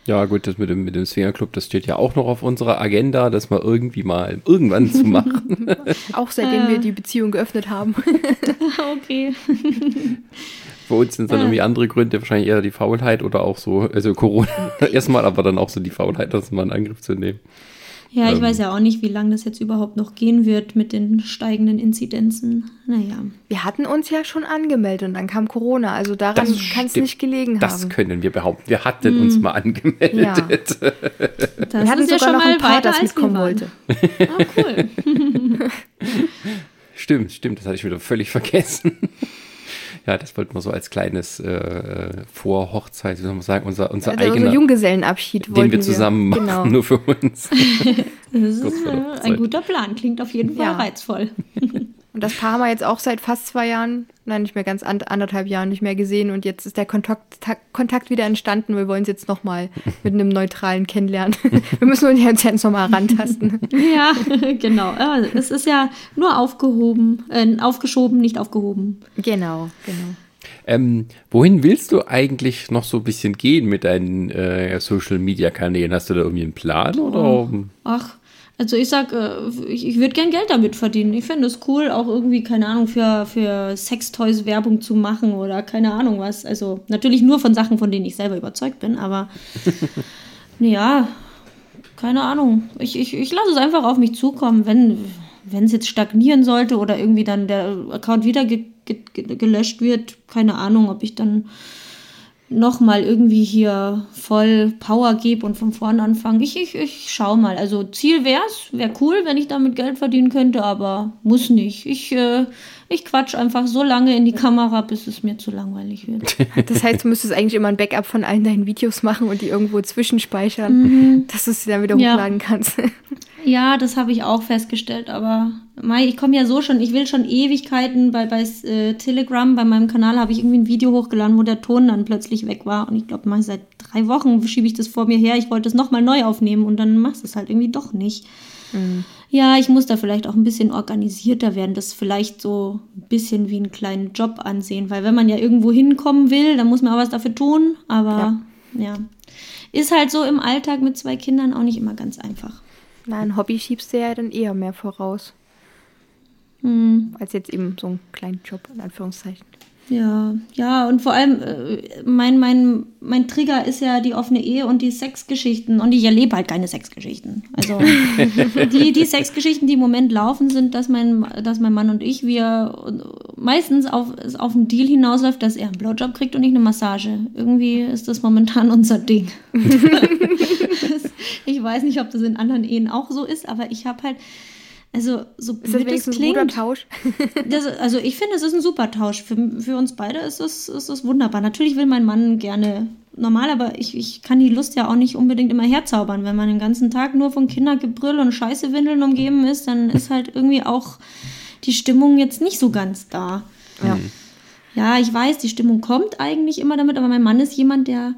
Ja, gut, das mit dem, mit dem Swingerclub, das steht ja auch noch auf unserer Agenda, das mal irgendwie mal irgendwann zu machen. auch seitdem äh. wir die Beziehung geöffnet haben. okay. Bei uns sind es dann ja. irgendwie andere Gründe, wahrscheinlich eher die Faulheit oder auch so, also Corona erstmal, aber dann auch so die Faulheit, das mal in Angriff zu nehmen. Ja, ich ähm. weiß ja auch nicht, wie lange das jetzt überhaupt noch gehen wird mit den steigenden Inzidenzen. Naja. Wir hatten uns ja schon angemeldet und dann kam Corona. Also daran kann es nicht gelegen das haben. Das können wir behaupten. Wir hatten hm. uns mal angemeldet. Ja. Das wir hatten sogar ja schon noch ein Paar, das mitkommen wollte. Ah, cool. stimmt, stimmt. Das hatte ich wieder völlig vergessen. Ja, das wollten wir so als kleines äh, Vorhochzeit, wie soll man sagen, unser, unser also eigener. Junggesellenabschied Den wir zusammen machen, genau. nur für uns. das ist ein guter Plan, klingt auf jeden Fall ja. reizvoll. Und das Paar haben wir jetzt auch seit fast zwei Jahren, nein, nicht mehr ganz anderthalb Jahren nicht mehr gesehen. Und jetzt ist der Kontakt, Kontakt wieder entstanden. Wir wollen es jetzt nochmal mit einem neutralen kennenlernen. Wir müssen uns jetzt nochmal rantasten. Ja, genau. Es ist ja nur aufgehoben, äh, aufgeschoben, nicht aufgehoben. Genau, genau. Ähm, wohin willst du eigentlich noch so ein bisschen gehen mit deinen äh, Social Media Kanälen? Hast du da irgendwie einen Plan? Oder? Oh. Ach, also ich sag, äh, ich, ich würde gern Geld damit verdienen. Ich finde es cool, auch irgendwie, keine Ahnung, für, für Sextoys Werbung zu machen oder keine Ahnung was. Also natürlich nur von Sachen, von denen ich selber überzeugt bin, aber ja, keine Ahnung. Ich, ich, ich lasse es einfach auf mich zukommen, wenn wenn es jetzt stagnieren sollte oder irgendwie dann der Account wieder ge ge gelöscht wird, keine Ahnung, ob ich dann nochmal irgendwie hier voll Power gebe und von vorne anfange. Ich, ich, ich schau mal. Also Ziel wäre es, wäre cool, wenn ich damit Geld verdienen könnte, aber muss nicht. Ich, äh, ich quatsch einfach so lange in die Kamera, bis es mir zu langweilig wird. Das heißt, du müsstest eigentlich immer ein Backup von allen deinen Videos machen und die irgendwo zwischenspeichern, mhm. dass du sie dann wieder hochladen ja. kannst. Ja, das habe ich auch festgestellt, aber Mai, ich komme ja so schon, ich will schon Ewigkeiten bei, bei äh, Telegram, bei meinem Kanal habe ich irgendwie ein Video hochgeladen, wo der Ton dann plötzlich weg war. Und ich glaube, seit drei Wochen schiebe ich das vor mir her. Ich wollte es nochmal neu aufnehmen und dann machst du es halt irgendwie doch nicht. Mhm. Ja, ich muss da vielleicht auch ein bisschen organisierter werden, das vielleicht so ein bisschen wie einen kleinen Job ansehen, weil wenn man ja irgendwo hinkommen will, dann muss man auch was dafür tun. Aber ja, ja. ist halt so im Alltag mit zwei Kindern auch nicht immer ganz einfach. Na, ein Hobby schiebst du ja dann eher mehr voraus. Hm. Als jetzt eben so einen kleinen Job, in Anführungszeichen. Ja, ja, und vor allem, äh, mein, mein, mein Trigger ist ja die offene Ehe und die Sexgeschichten. Und ich erlebe halt keine Sexgeschichten. Also die, die Sexgeschichten, die im Moment laufen, sind, dass mein, dass mein Mann und ich, wir meistens auf, auf einen Deal hinausläuft, dass er einen Blowjob kriegt und ich eine Massage. Irgendwie ist das momentan unser Ding. ich weiß nicht, ob das in anderen Ehen auch so ist, aber ich habe halt also so ist das, das klingt. Ein guter Tausch? das, also ich finde, es ist ein super Tausch. Für, für uns beide ist es, ist es wunderbar. Natürlich will mein Mann gerne normal, aber ich, ich kann die Lust ja auch nicht unbedingt immer herzaubern. Wenn man den ganzen Tag nur von Kindergebrüll und Scheißewindeln umgeben ist, dann ist halt irgendwie auch die Stimmung jetzt nicht so ganz da. Ja. Mhm. Ja, ich weiß, die Stimmung kommt eigentlich immer damit, aber mein Mann ist jemand, der,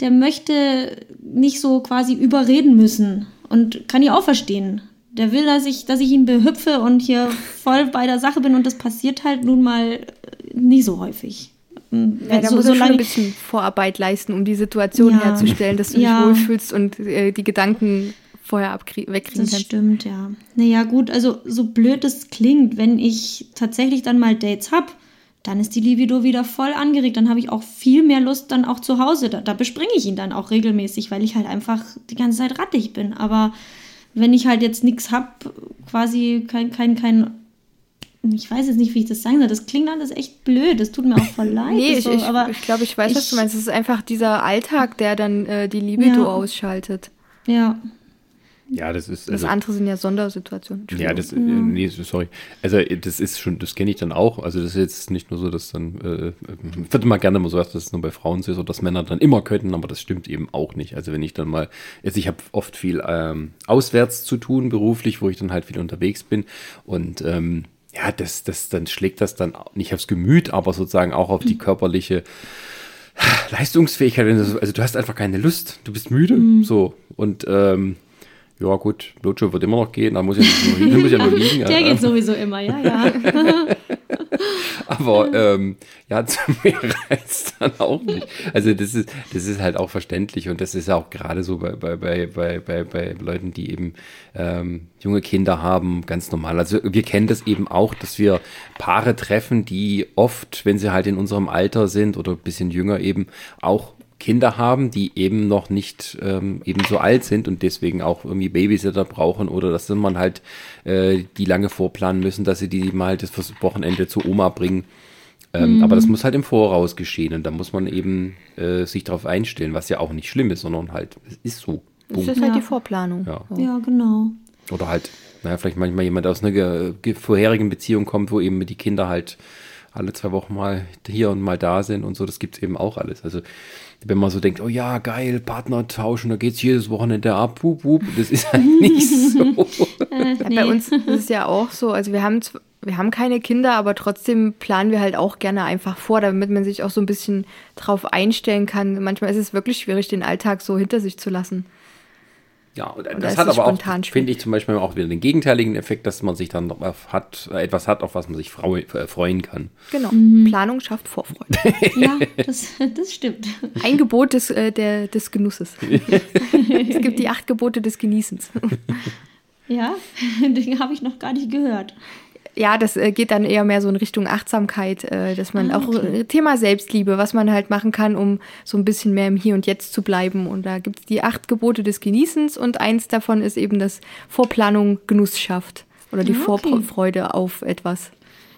der möchte nicht so quasi überreden müssen. Und kann ich auch verstehen. Der will, dass ich, dass ich ihn behüpfe und hier voll bei der Sache bin und das passiert halt nun mal nie so häufig. Hm, ja, da so, muss so schon ein bisschen Vorarbeit leisten, um die Situation ja, herzustellen, dass du dich ja. wohlfühlst und äh, die Gedanken vorher wegkriegen das kannst. Das stimmt, ja. Naja, gut, also so blöd es klingt, wenn ich tatsächlich dann mal Dates habe, dann ist die Libido wieder voll angeregt. Dann habe ich auch viel mehr Lust dann auch zu Hause. Da, da bespringe ich ihn dann auch regelmäßig, weil ich halt einfach die ganze Zeit rattig bin. Aber wenn ich halt jetzt nichts habe, quasi kein, kein, kein, ich weiß jetzt nicht, wie ich das sagen soll. Das klingt alles echt blöd. Das tut mir auch voll leid. nee, so, ich, ich, aber ich glaube, ich weiß, ich, was du meinst. Es ist einfach dieser Alltag, der dann äh, die Libido ja. ausschaltet. Ja. Ja, das ist. Also, das andere sind ja Sondersituationen. Ja, das, äh, nee, sorry. Also, das ist schon, das kenne ich dann auch. Also, das ist jetzt nicht nur so, dass dann, äh, ich würde mal gerne mal so, dass es nur bei Frauen so ist oder dass Männer dann immer könnten, aber das stimmt eben auch nicht. Also, wenn ich dann mal, also ich habe oft viel ähm, auswärts zu tun, beruflich, wo ich dann halt viel unterwegs bin und, ähm, ja, das, das, dann schlägt das dann nicht aufs Gemüt, aber sozusagen auch auf die körperliche Leistungsfähigkeit. Also du hast einfach keine Lust, du bist müde, mhm. so und ähm, ja gut, Blutjob wird immer noch gehen, da muss ja, nur, muss ja nur liegen. Der geht sowieso immer, ja, ja. Aber ähm, ja, zu mehr reizt dann auch nicht. Also das ist, das ist halt auch verständlich und das ist auch gerade so bei, bei, bei, bei, bei, bei Leuten, die eben ähm, junge Kinder haben, ganz normal. Also wir kennen das eben auch, dass wir Paare treffen, die oft, wenn sie halt in unserem Alter sind oder ein bisschen jünger eben, auch Kinder haben, die eben noch nicht ähm, eben so alt sind und deswegen auch irgendwie Babysitter brauchen oder dass man halt äh, die lange vorplanen müssen, dass sie die mal das Wochenende zu Oma bringen. Ähm, mhm. Aber das muss halt im Voraus geschehen und da muss man eben äh, sich darauf einstellen, was ja auch nicht schlimm ist, sondern halt, es ist so. Das ist halt ja. die Vorplanung. Ja. ja, genau. Oder halt, naja, vielleicht manchmal jemand aus einer vorherigen Beziehung kommt, wo eben die Kinder halt alle zwei Wochen mal hier und mal da sind und so, das gibt es eben auch alles. Also wenn man so denkt, oh ja, geil, Partner tauschen, da geht es jedes Wochenende ab, wup, wup. Das ist halt nicht so. äh, nee. Bei uns ist es ja auch so, also wir haben, wir haben keine Kinder, aber trotzdem planen wir halt auch gerne einfach vor, damit man sich auch so ein bisschen drauf einstellen kann. Manchmal ist es wirklich schwierig, den Alltag so hinter sich zu lassen. Ja, und, und das hat aber auch, finde ich zum Beispiel auch wieder den gegenteiligen Effekt, dass man sich dann hat, etwas hat, auf was man sich äh, freuen kann. Genau. Mhm. Planung schafft Vorfreude. ja, das, das stimmt. Ein Gebot des, äh, der, des Genusses. es gibt die acht Gebote des Genießens. ja, den habe ich noch gar nicht gehört ja, das äh, geht dann eher mehr so in Richtung Achtsamkeit, äh, dass man ah, okay. auch Thema Selbstliebe, was man halt machen kann, um so ein bisschen mehr im Hier und Jetzt zu bleiben. Und da gibt es die acht Gebote des Genießens und eins davon ist eben, dass Vorplanung Genuss schafft oder die ah, okay. Vorfreude auf etwas.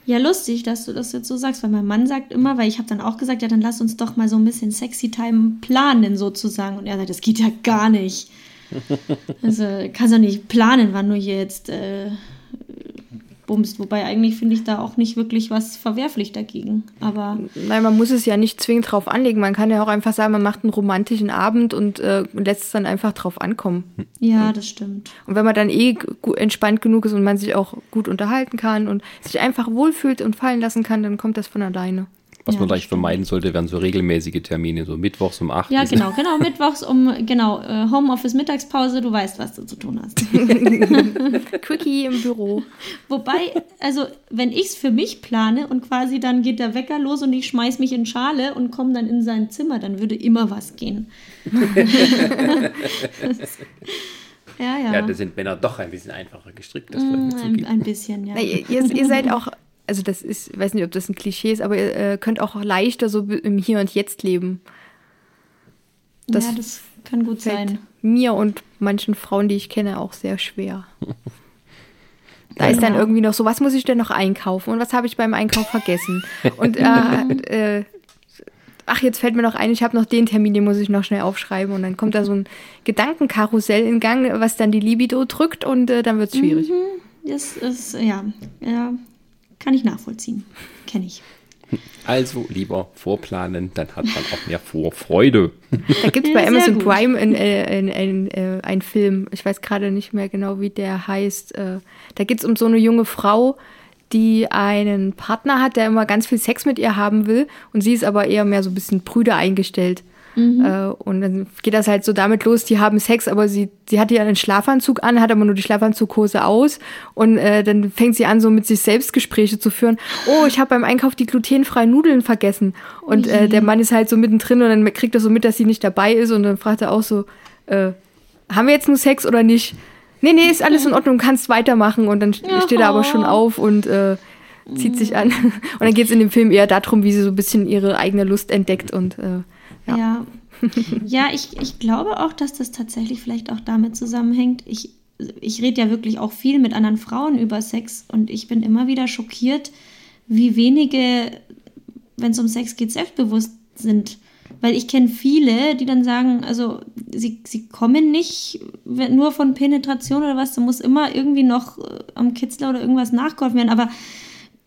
Ja, lustig, dass du das jetzt so sagst, weil mein Mann sagt immer, weil ich habe dann auch gesagt, ja, dann lass uns doch mal so ein bisschen Sexy Time planen sozusagen. Und er sagt, das geht ja gar nicht. Also kannst du nicht planen, wann du hier jetzt äh, bumst. Wobei eigentlich finde ich da auch nicht wirklich was verwerflich dagegen. Aber Nein, man muss es ja nicht zwingend drauf anlegen. Man kann ja auch einfach sagen, man macht einen romantischen Abend und äh, lässt es dann einfach drauf ankommen. Ja, das stimmt. Und wenn man dann eh entspannt genug ist und man sich auch gut unterhalten kann und sich einfach wohlfühlt und fallen lassen kann, dann kommt das von alleine. Was ja, man gleich vermeiden sollte, wären so regelmäßige Termine, so mittwochs um 8 Ja, genau, genau, mittwochs um, genau, äh, Homeoffice Mittagspause, du weißt, was du zu tun hast. Quickie im Büro. Wobei, also, wenn ich es für mich plane und quasi dann geht der Wecker los und ich schmeiß mich in Schale und komme dann in sein Zimmer, dann würde immer was gehen. ja, ja. Ja, da sind Männer doch ein bisschen einfacher gestrickt, das mm, ein, ein bisschen, ja. Na, ihr, ihr, seid auch also das ist, ich weiß nicht, ob das ein Klischee ist, aber ihr äh, könnt auch leichter so im Hier und Jetzt leben. Das ja, das kann gut sein. Mir und manchen Frauen, die ich kenne, auch sehr schwer. Da ist dann irgendwie noch so, was muss ich denn noch einkaufen und was habe ich beim Einkauf vergessen? Und äh, äh, ach, jetzt fällt mir noch ein, ich habe noch den Termin, den muss ich noch schnell aufschreiben. Und dann kommt da so ein Gedankenkarussell in Gang, was dann die Libido drückt und äh, dann wird es schwierig. Mhm, das ist, ja, ja, kann ich nachvollziehen. Kenne ich. Also lieber vorplanen, dann hat man auch mehr Vorfreude. Da gibt es bei ja, Amazon Prime einen ein, ein, ein, ein, Film, ich weiß gerade nicht mehr genau, wie der heißt. Äh, da geht es um so eine junge Frau, die einen Partner hat, der immer ganz viel Sex mit ihr haben will und sie ist aber eher mehr so ein bisschen prüde eingestellt. Mhm. Äh, und dann geht das halt so damit los, die haben Sex, aber sie, sie hat ja einen Schlafanzug an, hat aber nur die Schlafanzughose aus und äh, dann fängt sie an, so mit sich selbst Gespräche zu führen. Oh, ich habe beim Einkauf die glutenfreien Nudeln vergessen. Und äh, der Mann ist halt so mittendrin und dann kriegt er so mit, dass sie nicht dabei ist und dann fragt er auch so, äh, haben wir jetzt nur Sex oder nicht? Nee, nee, ist alles in Ordnung, kannst weitermachen und dann steht er aber schon auf und äh, zieht sich an. Und dann geht es in dem Film eher darum, wie sie so ein bisschen ihre eigene Lust entdeckt und äh, ja. Ja, ja ich, ich glaube auch, dass das tatsächlich vielleicht auch damit zusammenhängt. Ich, ich rede ja wirklich auch viel mit anderen Frauen über Sex und ich bin immer wieder schockiert, wie wenige, wenn es um Sex geht, selbstbewusst sind. Weil ich kenne viele, die dann sagen, also sie, sie kommen nicht nur von Penetration oder was, da muss immer irgendwie noch äh, am Kitzler oder irgendwas nachgeholfen werden. Aber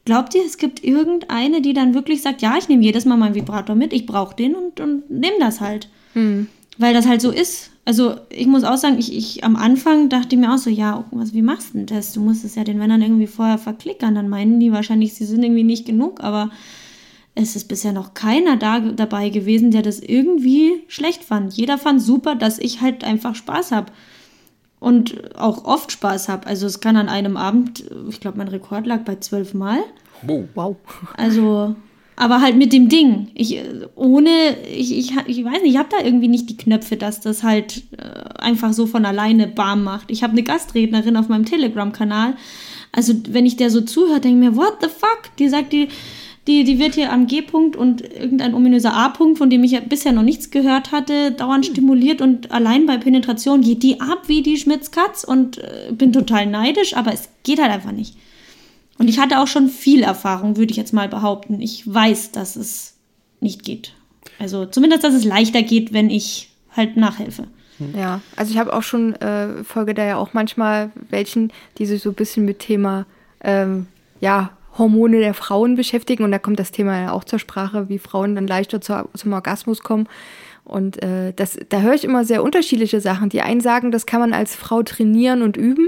Glaubt ihr, es gibt irgendeine, die dann wirklich sagt, ja, ich nehme jedes Mal meinen Vibrator mit, ich brauche den und, und nehme das halt. Hm. Weil das halt so ist. Also ich muss auch sagen, ich, ich am Anfang dachte mir auch so, ja, was, wie machst du denn das? Du musst es ja den Männern irgendwie vorher verklickern. Dann meinen die wahrscheinlich, sie sind irgendwie nicht genug, aber es ist bisher noch keiner da, dabei gewesen, der das irgendwie schlecht fand. Jeder fand super, dass ich halt einfach Spaß habe und auch oft Spaß habe. Also es kann an einem Abend, ich glaube, mein Rekord lag bei zwölf Mal. Oh. Wow. Also, aber halt mit dem Ding. Ich, ohne, ich, ich, ich weiß nicht, ich habe da irgendwie nicht die Knöpfe, dass das halt äh, einfach so von alleine Bam macht. Ich habe eine Gastrednerin auf meinem Telegram-Kanal. Also, wenn ich der so zuhöre, denke ich mir, what the fuck? Die sagt, die, die, die wird hier am G-Punkt und irgendein ominöser A-Punkt, von dem ich ja bisher noch nichts gehört hatte, dauernd hm. stimuliert und allein bei Penetration geht die ab wie die Schmitz-Katz und äh, bin total neidisch, aber es geht halt einfach nicht. Und ich hatte auch schon viel Erfahrung, würde ich jetzt mal behaupten. Ich weiß, dass es nicht geht. Also zumindest, dass es leichter geht, wenn ich halt nachhelfe. Ja, also ich habe auch schon, äh, folge da ja auch manchmal welchen, die sich so ein bisschen mit Thema, ähm, ja, Hormone der Frauen beschäftigen. Und da kommt das Thema ja auch zur Sprache, wie Frauen dann leichter zu, zum Orgasmus kommen. Und äh, das, da höre ich immer sehr unterschiedliche Sachen. Die einen sagen, das kann man als Frau trainieren und üben.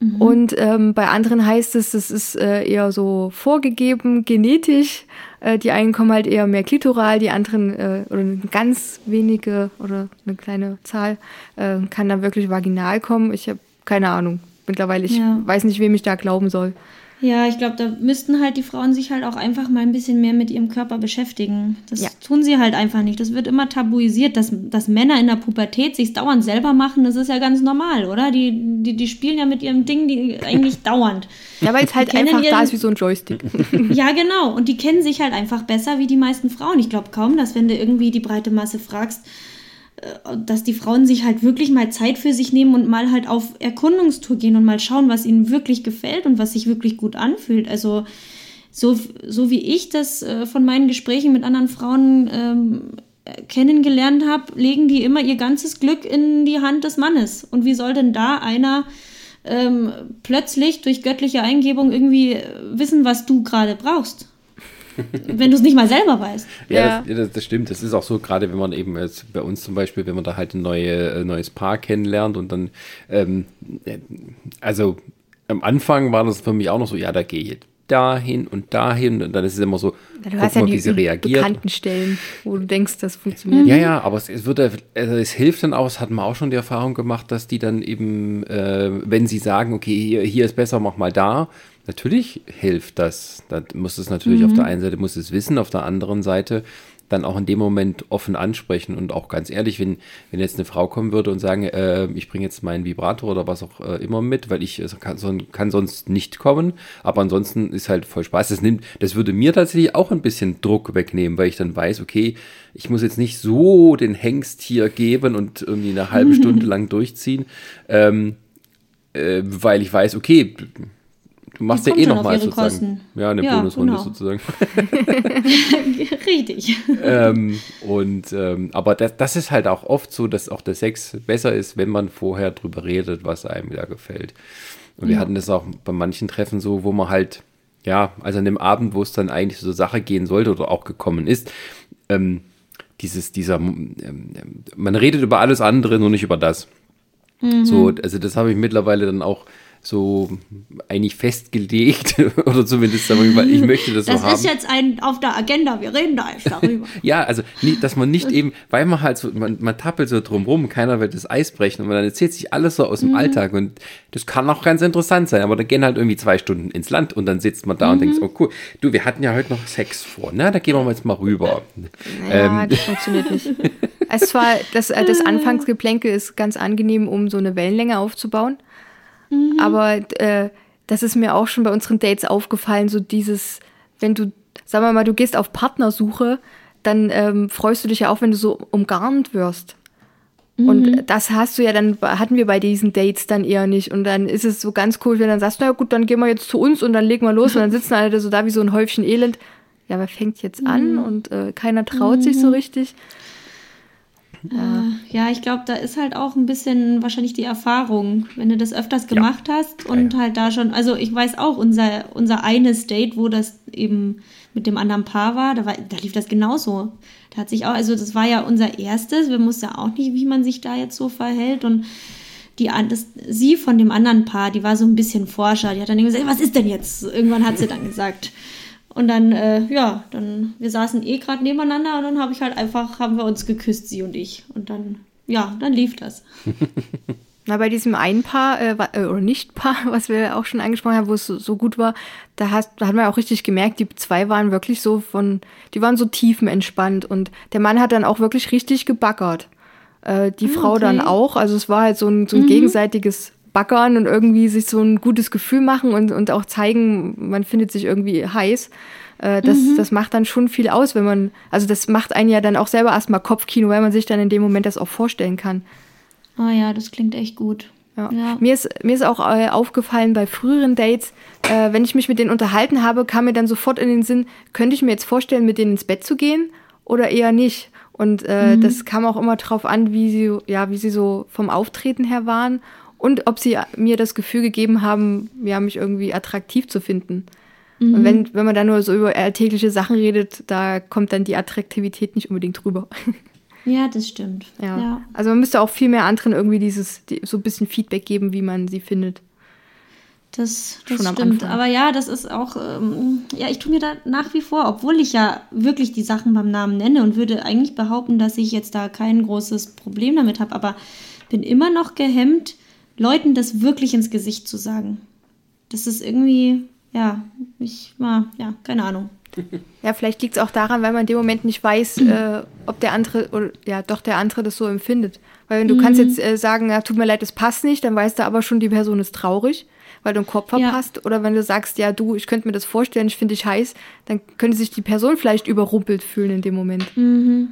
Mhm. Und ähm, bei anderen heißt es, das ist äh, eher so vorgegeben, genetisch. Äh, die einen kommen halt eher mehr klitoral, die anderen äh, oder ganz wenige oder eine kleine Zahl äh, kann dann wirklich vaginal kommen. Ich habe keine Ahnung. Mittlerweile, ich ja. weiß nicht, wem ich da glauben soll. Ja, ich glaube, da müssten halt die Frauen sich halt auch einfach mal ein bisschen mehr mit ihrem Körper beschäftigen. Das ja. tun sie halt einfach nicht. Das wird immer tabuisiert, dass, dass Männer in der Pubertät sich dauernd selber machen. Das ist ja ganz normal, oder? Die, die, die spielen ja mit ihrem Ding die eigentlich dauernd. Ja, weil es halt einfach ihren, da ist wie so ein Joystick. ja, genau. Und die kennen sich halt einfach besser wie die meisten Frauen. Ich glaube kaum, dass wenn du irgendwie die breite Masse fragst, dass die Frauen sich halt wirklich mal Zeit für sich nehmen und mal halt auf Erkundungstour gehen und mal schauen, was ihnen wirklich gefällt und was sich wirklich gut anfühlt. Also so, so wie ich das äh, von meinen Gesprächen mit anderen Frauen ähm, kennengelernt habe, legen die immer ihr ganzes Glück in die Hand des Mannes. Und wie soll denn da einer ähm, plötzlich durch göttliche Eingebung irgendwie wissen, was du gerade brauchst? wenn du es nicht mal selber weißt. Ja, ja. Das, das, stimmt. Das ist auch so, gerade wenn man eben jetzt bei uns zum Beispiel, wenn man da halt ein neue, äh, neues Paar kennenlernt und dann, ähm, also am Anfang war das für mich auch noch so, ja, da gehe ich dahin und dahin und dann ist es immer so, ja, du hast ja mal, wie sie reagiert. bekannten Stellen, wo du denkst, das funktioniert. Ja, ja, aber es, es wird, also es hilft dann auch, es hat man auch schon die Erfahrung gemacht, dass die dann eben, äh, wenn sie sagen, okay, hier, hier ist besser, mach mal da, Natürlich hilft das. Da muss es natürlich mhm. auf der einen Seite muss es wissen, auf der anderen Seite dann auch in dem Moment offen ansprechen und auch ganz ehrlich, wenn, wenn jetzt eine Frau kommen würde und sagen, äh, ich bringe jetzt meinen Vibrator oder was auch äh, immer mit, weil ich kann, so, kann, sonst nicht kommen, aber ansonsten ist halt voll Spaß. Das nimmt, das würde mir tatsächlich auch ein bisschen Druck wegnehmen, weil ich dann weiß, okay, ich muss jetzt nicht so den Hengst hier geben und irgendwie eine halbe Stunde lang durchziehen, ähm, äh, weil ich weiß, okay, Du machst ja eh nochmal sozusagen. Kosten. Ja, eine ja, Bonusrunde genau. sozusagen. Richtig. ähm, und ähm, aber das, das ist halt auch oft so, dass auch der Sex besser ist, wenn man vorher drüber redet, was einem da gefällt. Und wir hatten das auch bei manchen Treffen so, wo man halt, ja, also an dem Abend, wo es dann eigentlich so Sache gehen sollte oder auch gekommen ist, ähm, dieses, dieser, ähm, man redet über alles andere, nur nicht über das. Mhm. So, also das habe ich mittlerweile dann auch so eigentlich festgelegt oder zumindest darüber, ich möchte das, das so haben. Das ist jetzt ein auf der Agenda, wir reden da jetzt darüber. ja, also dass man nicht eben, weil man halt so, man, man tappelt so drumrum, keiner wird das Eis brechen und man dann erzählt sich alles so aus dem mhm. Alltag und das kann auch ganz interessant sein, aber da gehen halt irgendwie zwei Stunden ins Land und dann sitzt man da mhm. und denkt, oh cool, du, wir hatten ja heute noch Sex vor, na, da gehen wir jetzt mal rüber. Ja, ähm. das funktioniert nicht. Es war, das, das Anfangsgeplänkel ist ganz angenehm, um so eine Wellenlänge aufzubauen. Mhm. Aber äh, das ist mir auch schon bei unseren Dates aufgefallen, so dieses, wenn du, sagen wir mal, du gehst auf Partnersuche, dann ähm, freust du dich ja auch, wenn du so umgarnt wirst. Mhm. Und das hast du ja dann, hatten wir bei diesen Dates dann eher nicht. Und dann ist es so ganz cool, wenn du dann sagst, na gut, dann gehen wir jetzt zu uns und dann legen wir los und dann sitzen alle so da wie so ein Häufchen Elend. Ja, wer fängt jetzt an? Mhm. Und äh, keiner traut sich so mhm. richtig. Äh, ja, ich glaube, da ist halt auch ein bisschen wahrscheinlich die Erfahrung, wenn du das öfters gemacht ja. hast und ja, ja. halt da schon, also ich weiß auch, unser, unser eines Date, wo das eben mit dem anderen Paar war, da, war, da lief das genauso. Da hat sich auch, also das war ja unser erstes, wir wussten ja auch nicht, wie man sich da jetzt so verhält und die, das, sie von dem anderen Paar, die war so ein bisschen Forscher, die hat dann gesagt, was ist denn jetzt? Irgendwann hat sie dann gesagt, und dann, äh, ja, dann, wir saßen eh gerade nebeneinander und dann habe ich halt einfach, haben wir uns geküsst, sie und ich. Und dann, ja, dann lief das. Na, bei diesem einen Paar, äh, äh, oder Nicht-Paar, was wir auch schon angesprochen haben, wo es so, so gut war, da, hast, da hat man auch richtig gemerkt, die zwei waren wirklich so von, die waren so tiefenentspannt und der Mann hat dann auch wirklich richtig gebaggert. Äh, die ah, Frau okay. dann auch, also es war halt so ein, so ein mhm. gegenseitiges backern und irgendwie sich so ein gutes Gefühl machen und, und auch zeigen, man findet sich irgendwie heiß. Äh, das, mhm. das macht dann schon viel aus, wenn man, also das macht einen ja dann auch selber erstmal Kopfkino, weil man sich dann in dem Moment das auch vorstellen kann. Ah oh ja, das klingt echt gut. Ja. ja. Mir, ist, mir ist auch äh, aufgefallen bei früheren Dates, äh, wenn ich mich mit denen unterhalten habe, kam mir dann sofort in den Sinn, könnte ich mir jetzt vorstellen, mit denen ins Bett zu gehen oder eher nicht? Und äh, mhm. das kam auch immer drauf an, wie sie, ja, wie sie so vom Auftreten her waren und ob sie mir das Gefühl gegeben haben, ja, mich irgendwie attraktiv zu finden. Mhm. Und wenn, wenn man dann nur so über alltägliche Sachen redet, da kommt dann die Attraktivität nicht unbedingt rüber. Ja, das stimmt. Ja. ja. Also man müsste auch viel mehr anderen irgendwie dieses, die, so ein bisschen Feedback geben, wie man sie findet. Das, das stimmt. Aber ja, das ist auch, ähm, ja, ich tue mir da nach wie vor, obwohl ich ja wirklich die Sachen beim Namen nenne und würde eigentlich behaupten, dass ich jetzt da kein großes Problem damit habe, aber bin immer noch gehemmt, Leuten das wirklich ins Gesicht zu sagen. Das ist irgendwie, ja, ich war, ja, keine Ahnung. Ja, vielleicht liegt es auch daran, weil man in dem Moment nicht weiß, äh, ob der andere, oder ja, doch der andere das so empfindet. Weil wenn du mhm. kannst jetzt äh, sagen, ja, tut mir leid, das passt nicht, dann weißt du aber schon, die Person ist traurig, weil du einen Kopf verpasst. Ja. Oder wenn du sagst, ja, du, ich könnte mir das vorstellen, ich finde dich heiß, dann könnte sich die Person vielleicht überrumpelt fühlen in dem Moment. Mhm.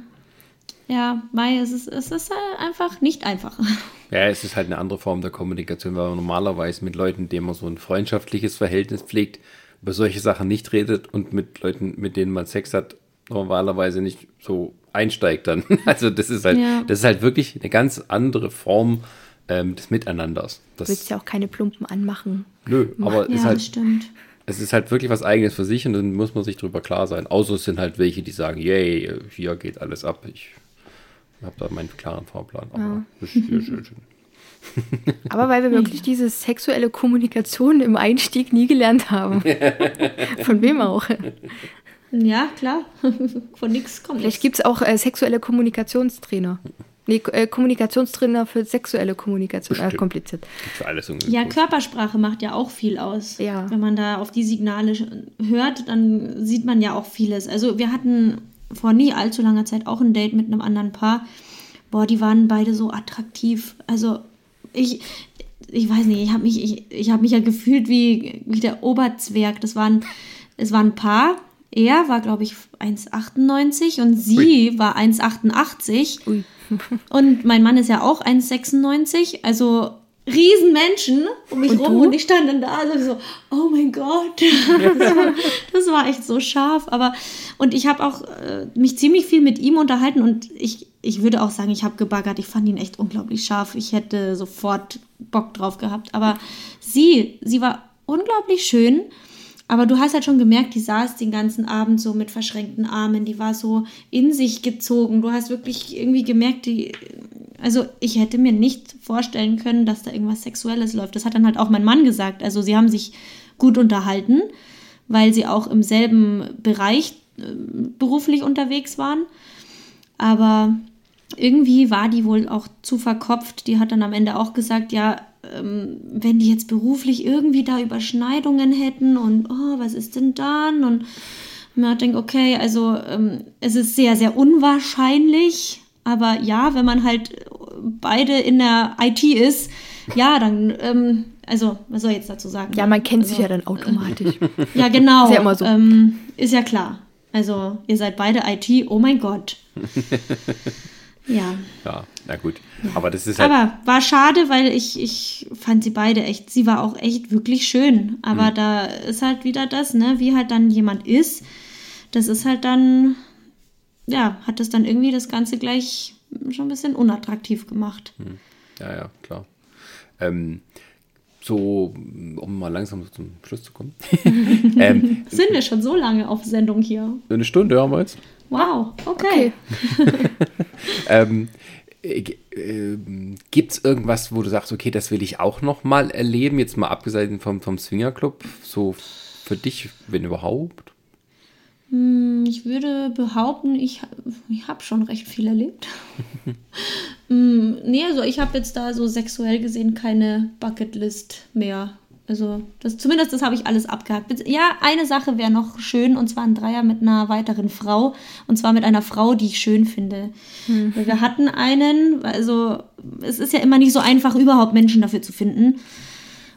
Ja, Mai, es ist, es ist einfach nicht einfach. Ja, es ist halt eine andere Form der Kommunikation, weil man normalerweise mit Leuten, denen man so ein freundschaftliches Verhältnis pflegt, über solche Sachen nicht redet und mit Leuten, mit denen man Sex hat, normalerweise nicht so einsteigt dann. Also das ist halt, ja. das ist halt wirklich eine ganz andere Form ähm, des Miteinanders. Das du willst ja auch keine Plumpen anmachen. Nö, aber ja, ist halt, stimmt. es ist halt wirklich was Eigenes für sich und dann muss man sich darüber klar sein. Außer es sind halt welche, die sagen, yay, hier geht alles ab. Ich habe da meinen klaren Fahrplan. Aber ja. das ist schön, schön. Aber weil wir wirklich diese sexuelle Kommunikation im Einstieg nie gelernt haben. Von wem auch. Ja, klar. Von nichts kommt Vielleicht gibt es auch äh, sexuelle Kommunikationstrainer. Nee, äh, Kommunikationstrainer für sexuelle Kommunikation. Äh, kompliziert. Für alles ja, Körpersprache macht ja auch viel aus. Ja. Wenn man da auf die Signale hört, dann sieht man ja auch vieles. Also wir hatten vor nie allzu langer Zeit auch ein Date mit einem anderen Paar. Boah, die waren beide so attraktiv. Also ich, ich weiß nicht, ich habe mich, ich, ich hab mich ja gefühlt wie, wie der Oberzwerg. Das waren, es war ein Paar. Er war, glaube ich, 1,98 und sie Ui. war 1,88. und mein Mann ist ja auch 1,96. Also Riesenmenschen um mich und rum du? und ich stand dann da also so, oh mein Gott, das war, das war echt so scharf. Aber und ich habe auch äh, mich ziemlich viel mit ihm unterhalten und ich, ich würde auch sagen, ich habe gebaggert. Ich fand ihn echt unglaublich scharf. Ich hätte sofort Bock drauf gehabt. Aber sie, sie war unglaublich schön. Aber du hast halt schon gemerkt, die saß den ganzen Abend so mit verschränkten Armen, die war so in sich gezogen. Du hast wirklich irgendwie gemerkt, die, also ich hätte mir nicht vorstellen können, dass da irgendwas Sexuelles läuft. Das hat dann halt auch mein Mann gesagt. Also sie haben sich gut unterhalten, weil sie auch im selben Bereich äh, beruflich unterwegs waren. Aber irgendwie war die wohl auch zu verkopft. Die hat dann am Ende auch gesagt, ja, ähm, wenn die jetzt beruflich irgendwie da Überschneidungen hätten und oh, was ist denn dann? Und man denkt, okay, also ähm, es ist sehr, sehr unwahrscheinlich, aber ja, wenn man halt beide in der IT ist, ja, dann, ähm, also, was soll ich jetzt dazu sagen? Ja, man kennt also, sich ja dann automatisch. ja, genau. Ist ja immer so. Ähm, ist ja klar. Also, ihr seid beide IT, oh mein Gott. Ja. Ja, na gut. Aber das ist halt. Aber war schade, weil ich, ich fand sie beide echt, sie war auch echt wirklich schön. Aber mhm. da ist halt wieder das, ne, wie halt dann jemand ist. Das ist halt dann, ja, hat das dann irgendwie das Ganze gleich schon ein bisschen unattraktiv gemacht. Mhm. Ja, ja, klar. Ähm, so, um mal langsam zum Schluss zu kommen. ähm, Sind wir schon so lange auf Sendung hier? Eine Stunde haben wir jetzt. Wow, okay. okay. ähm, äh, äh, Gibt es irgendwas, wo du sagst, okay, das will ich auch noch mal erleben, jetzt mal abgesehen vom, vom Swingerclub, so für dich, wenn überhaupt? Hm, ich würde behaupten, ich, ich habe schon recht viel erlebt. Hm, nee, also ich habe jetzt da so sexuell gesehen keine Bucketlist mehr. Also, das, zumindest das habe ich alles abgehakt. Ja, eine Sache wäre noch schön, und zwar ein Dreier mit einer weiteren Frau. Und zwar mit einer Frau, die ich schön finde. Hm. Wir hatten einen, also es ist ja immer nicht so einfach, überhaupt Menschen dafür zu finden.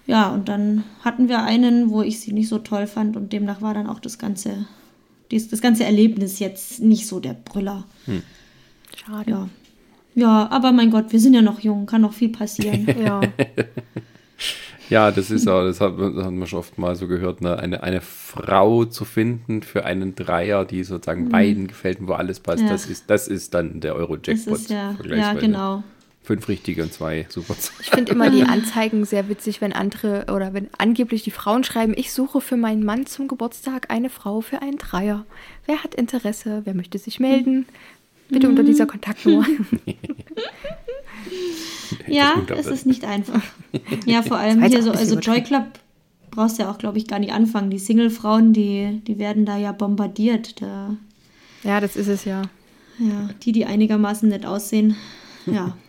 Ja, und dann hatten wir einen, wo ich sie nicht so toll fand und demnach war dann auch das ganze, das ganze Erlebnis jetzt nicht so der Brüller. Hm. Schade. Ja. ja, aber mein Gott, wir sind ja noch jung, kann noch viel passieren. ja. Ja, das ist auch, das hat, das hat man schon oft mal so gehört, ne? eine, eine Frau zu finden für einen Dreier, die sozusagen mhm. beiden gefällt und wo alles passt, ja. das, ist, das ist dann der Euro-Jackpot. Ja, ja, genau. Fünf richtige und zwei super. Ich finde immer die Anzeigen sehr witzig, wenn andere oder wenn angeblich die Frauen schreiben, ich suche für meinen Mann zum Geburtstag eine Frau für einen Dreier. Wer hat Interesse? Wer möchte sich melden? Bitte unter dieser Kontaktnummer. ja, es ist nicht einfach. Ja, vor allem hier so, also Joy Club brauchst du ja auch, glaube ich, gar nicht anfangen. Die Single-Frauen, die, die werden da ja bombardiert. Da, ja, das ist es ja. Ja, die, die einigermaßen nett aussehen. Ja.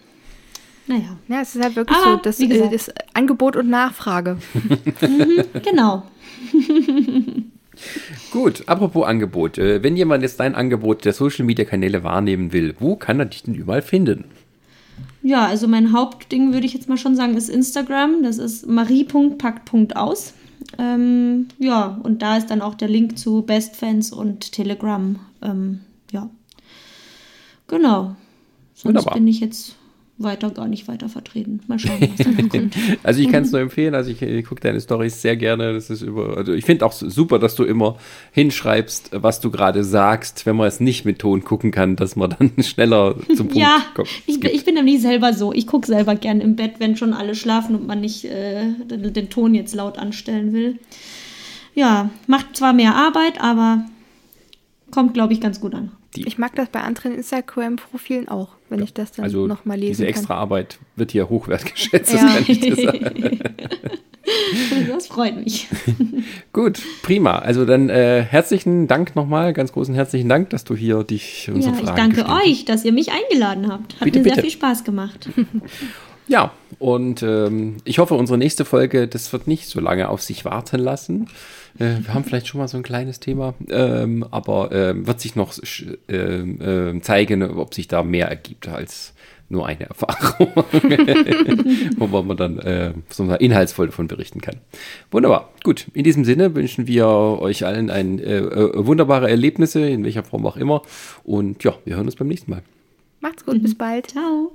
Naja. Ja, es ist halt wirklich Aber, so, das, äh, das Angebot und Nachfrage. mhm, genau. Gut, apropos Angebot. Äh, wenn jemand jetzt dein Angebot der Social Media Kanäle wahrnehmen will, wo kann er dich denn überall finden? Ja, also mein Hauptding würde ich jetzt mal schon sagen, ist Instagram. Das ist marie.packt.aus. Ähm, ja, und da ist dann auch der Link zu Bestfans und Telegram. Ähm, ja. Genau. Sonst Wunderbar. bin ich jetzt weiter gar nicht weiter vertreten. Mal schauen, was dann kommt. also ich kann es nur empfehlen, also ich, ich gucke deine Stories sehr gerne. Das ist über, also ich finde auch super, dass du immer hinschreibst, was du gerade sagst, wenn man es nicht mit Ton gucken kann, dass man dann schneller zum Punkt ja, kommt. Ja, ich, ich, bin nämlich selber so. Ich gucke selber gern im Bett, wenn schon alle schlafen und man nicht äh, den, den Ton jetzt laut anstellen will. Ja, macht zwar mehr Arbeit, aber kommt, glaube ich, ganz gut an. Die. Ich mag das bei anderen Instagram-Profilen auch, wenn ja. ich das dann also nochmal lesen diese extra Arbeit wird hier hochwertgeschätzt, ja. das kann ich dir sagen. Das freut mich. Gut, prima. Also dann äh, herzlichen Dank nochmal, ganz großen herzlichen Dank, dass du hier dich unsere ja, Fragen Ich danke euch, dass ihr mich eingeladen habt. Hat bitte, mir sehr bitte. viel Spaß gemacht. Ja, und ähm, ich hoffe, unsere nächste Folge, das wird nicht so lange auf sich warten lassen. Äh, wir haben vielleicht schon mal so ein kleines Thema, ähm, aber äh, wird sich noch äh, zeigen, ob sich da mehr ergibt als nur eine Erfahrung, wo man dann äh, so inhaltsvoll davon berichten kann. Wunderbar. Gut, in diesem Sinne wünschen wir euch allen ein äh, äh, wunderbare Erlebnisse, in welcher Form auch immer. Und ja, wir hören uns beim nächsten Mal. Macht's gut, bis bald. Ciao.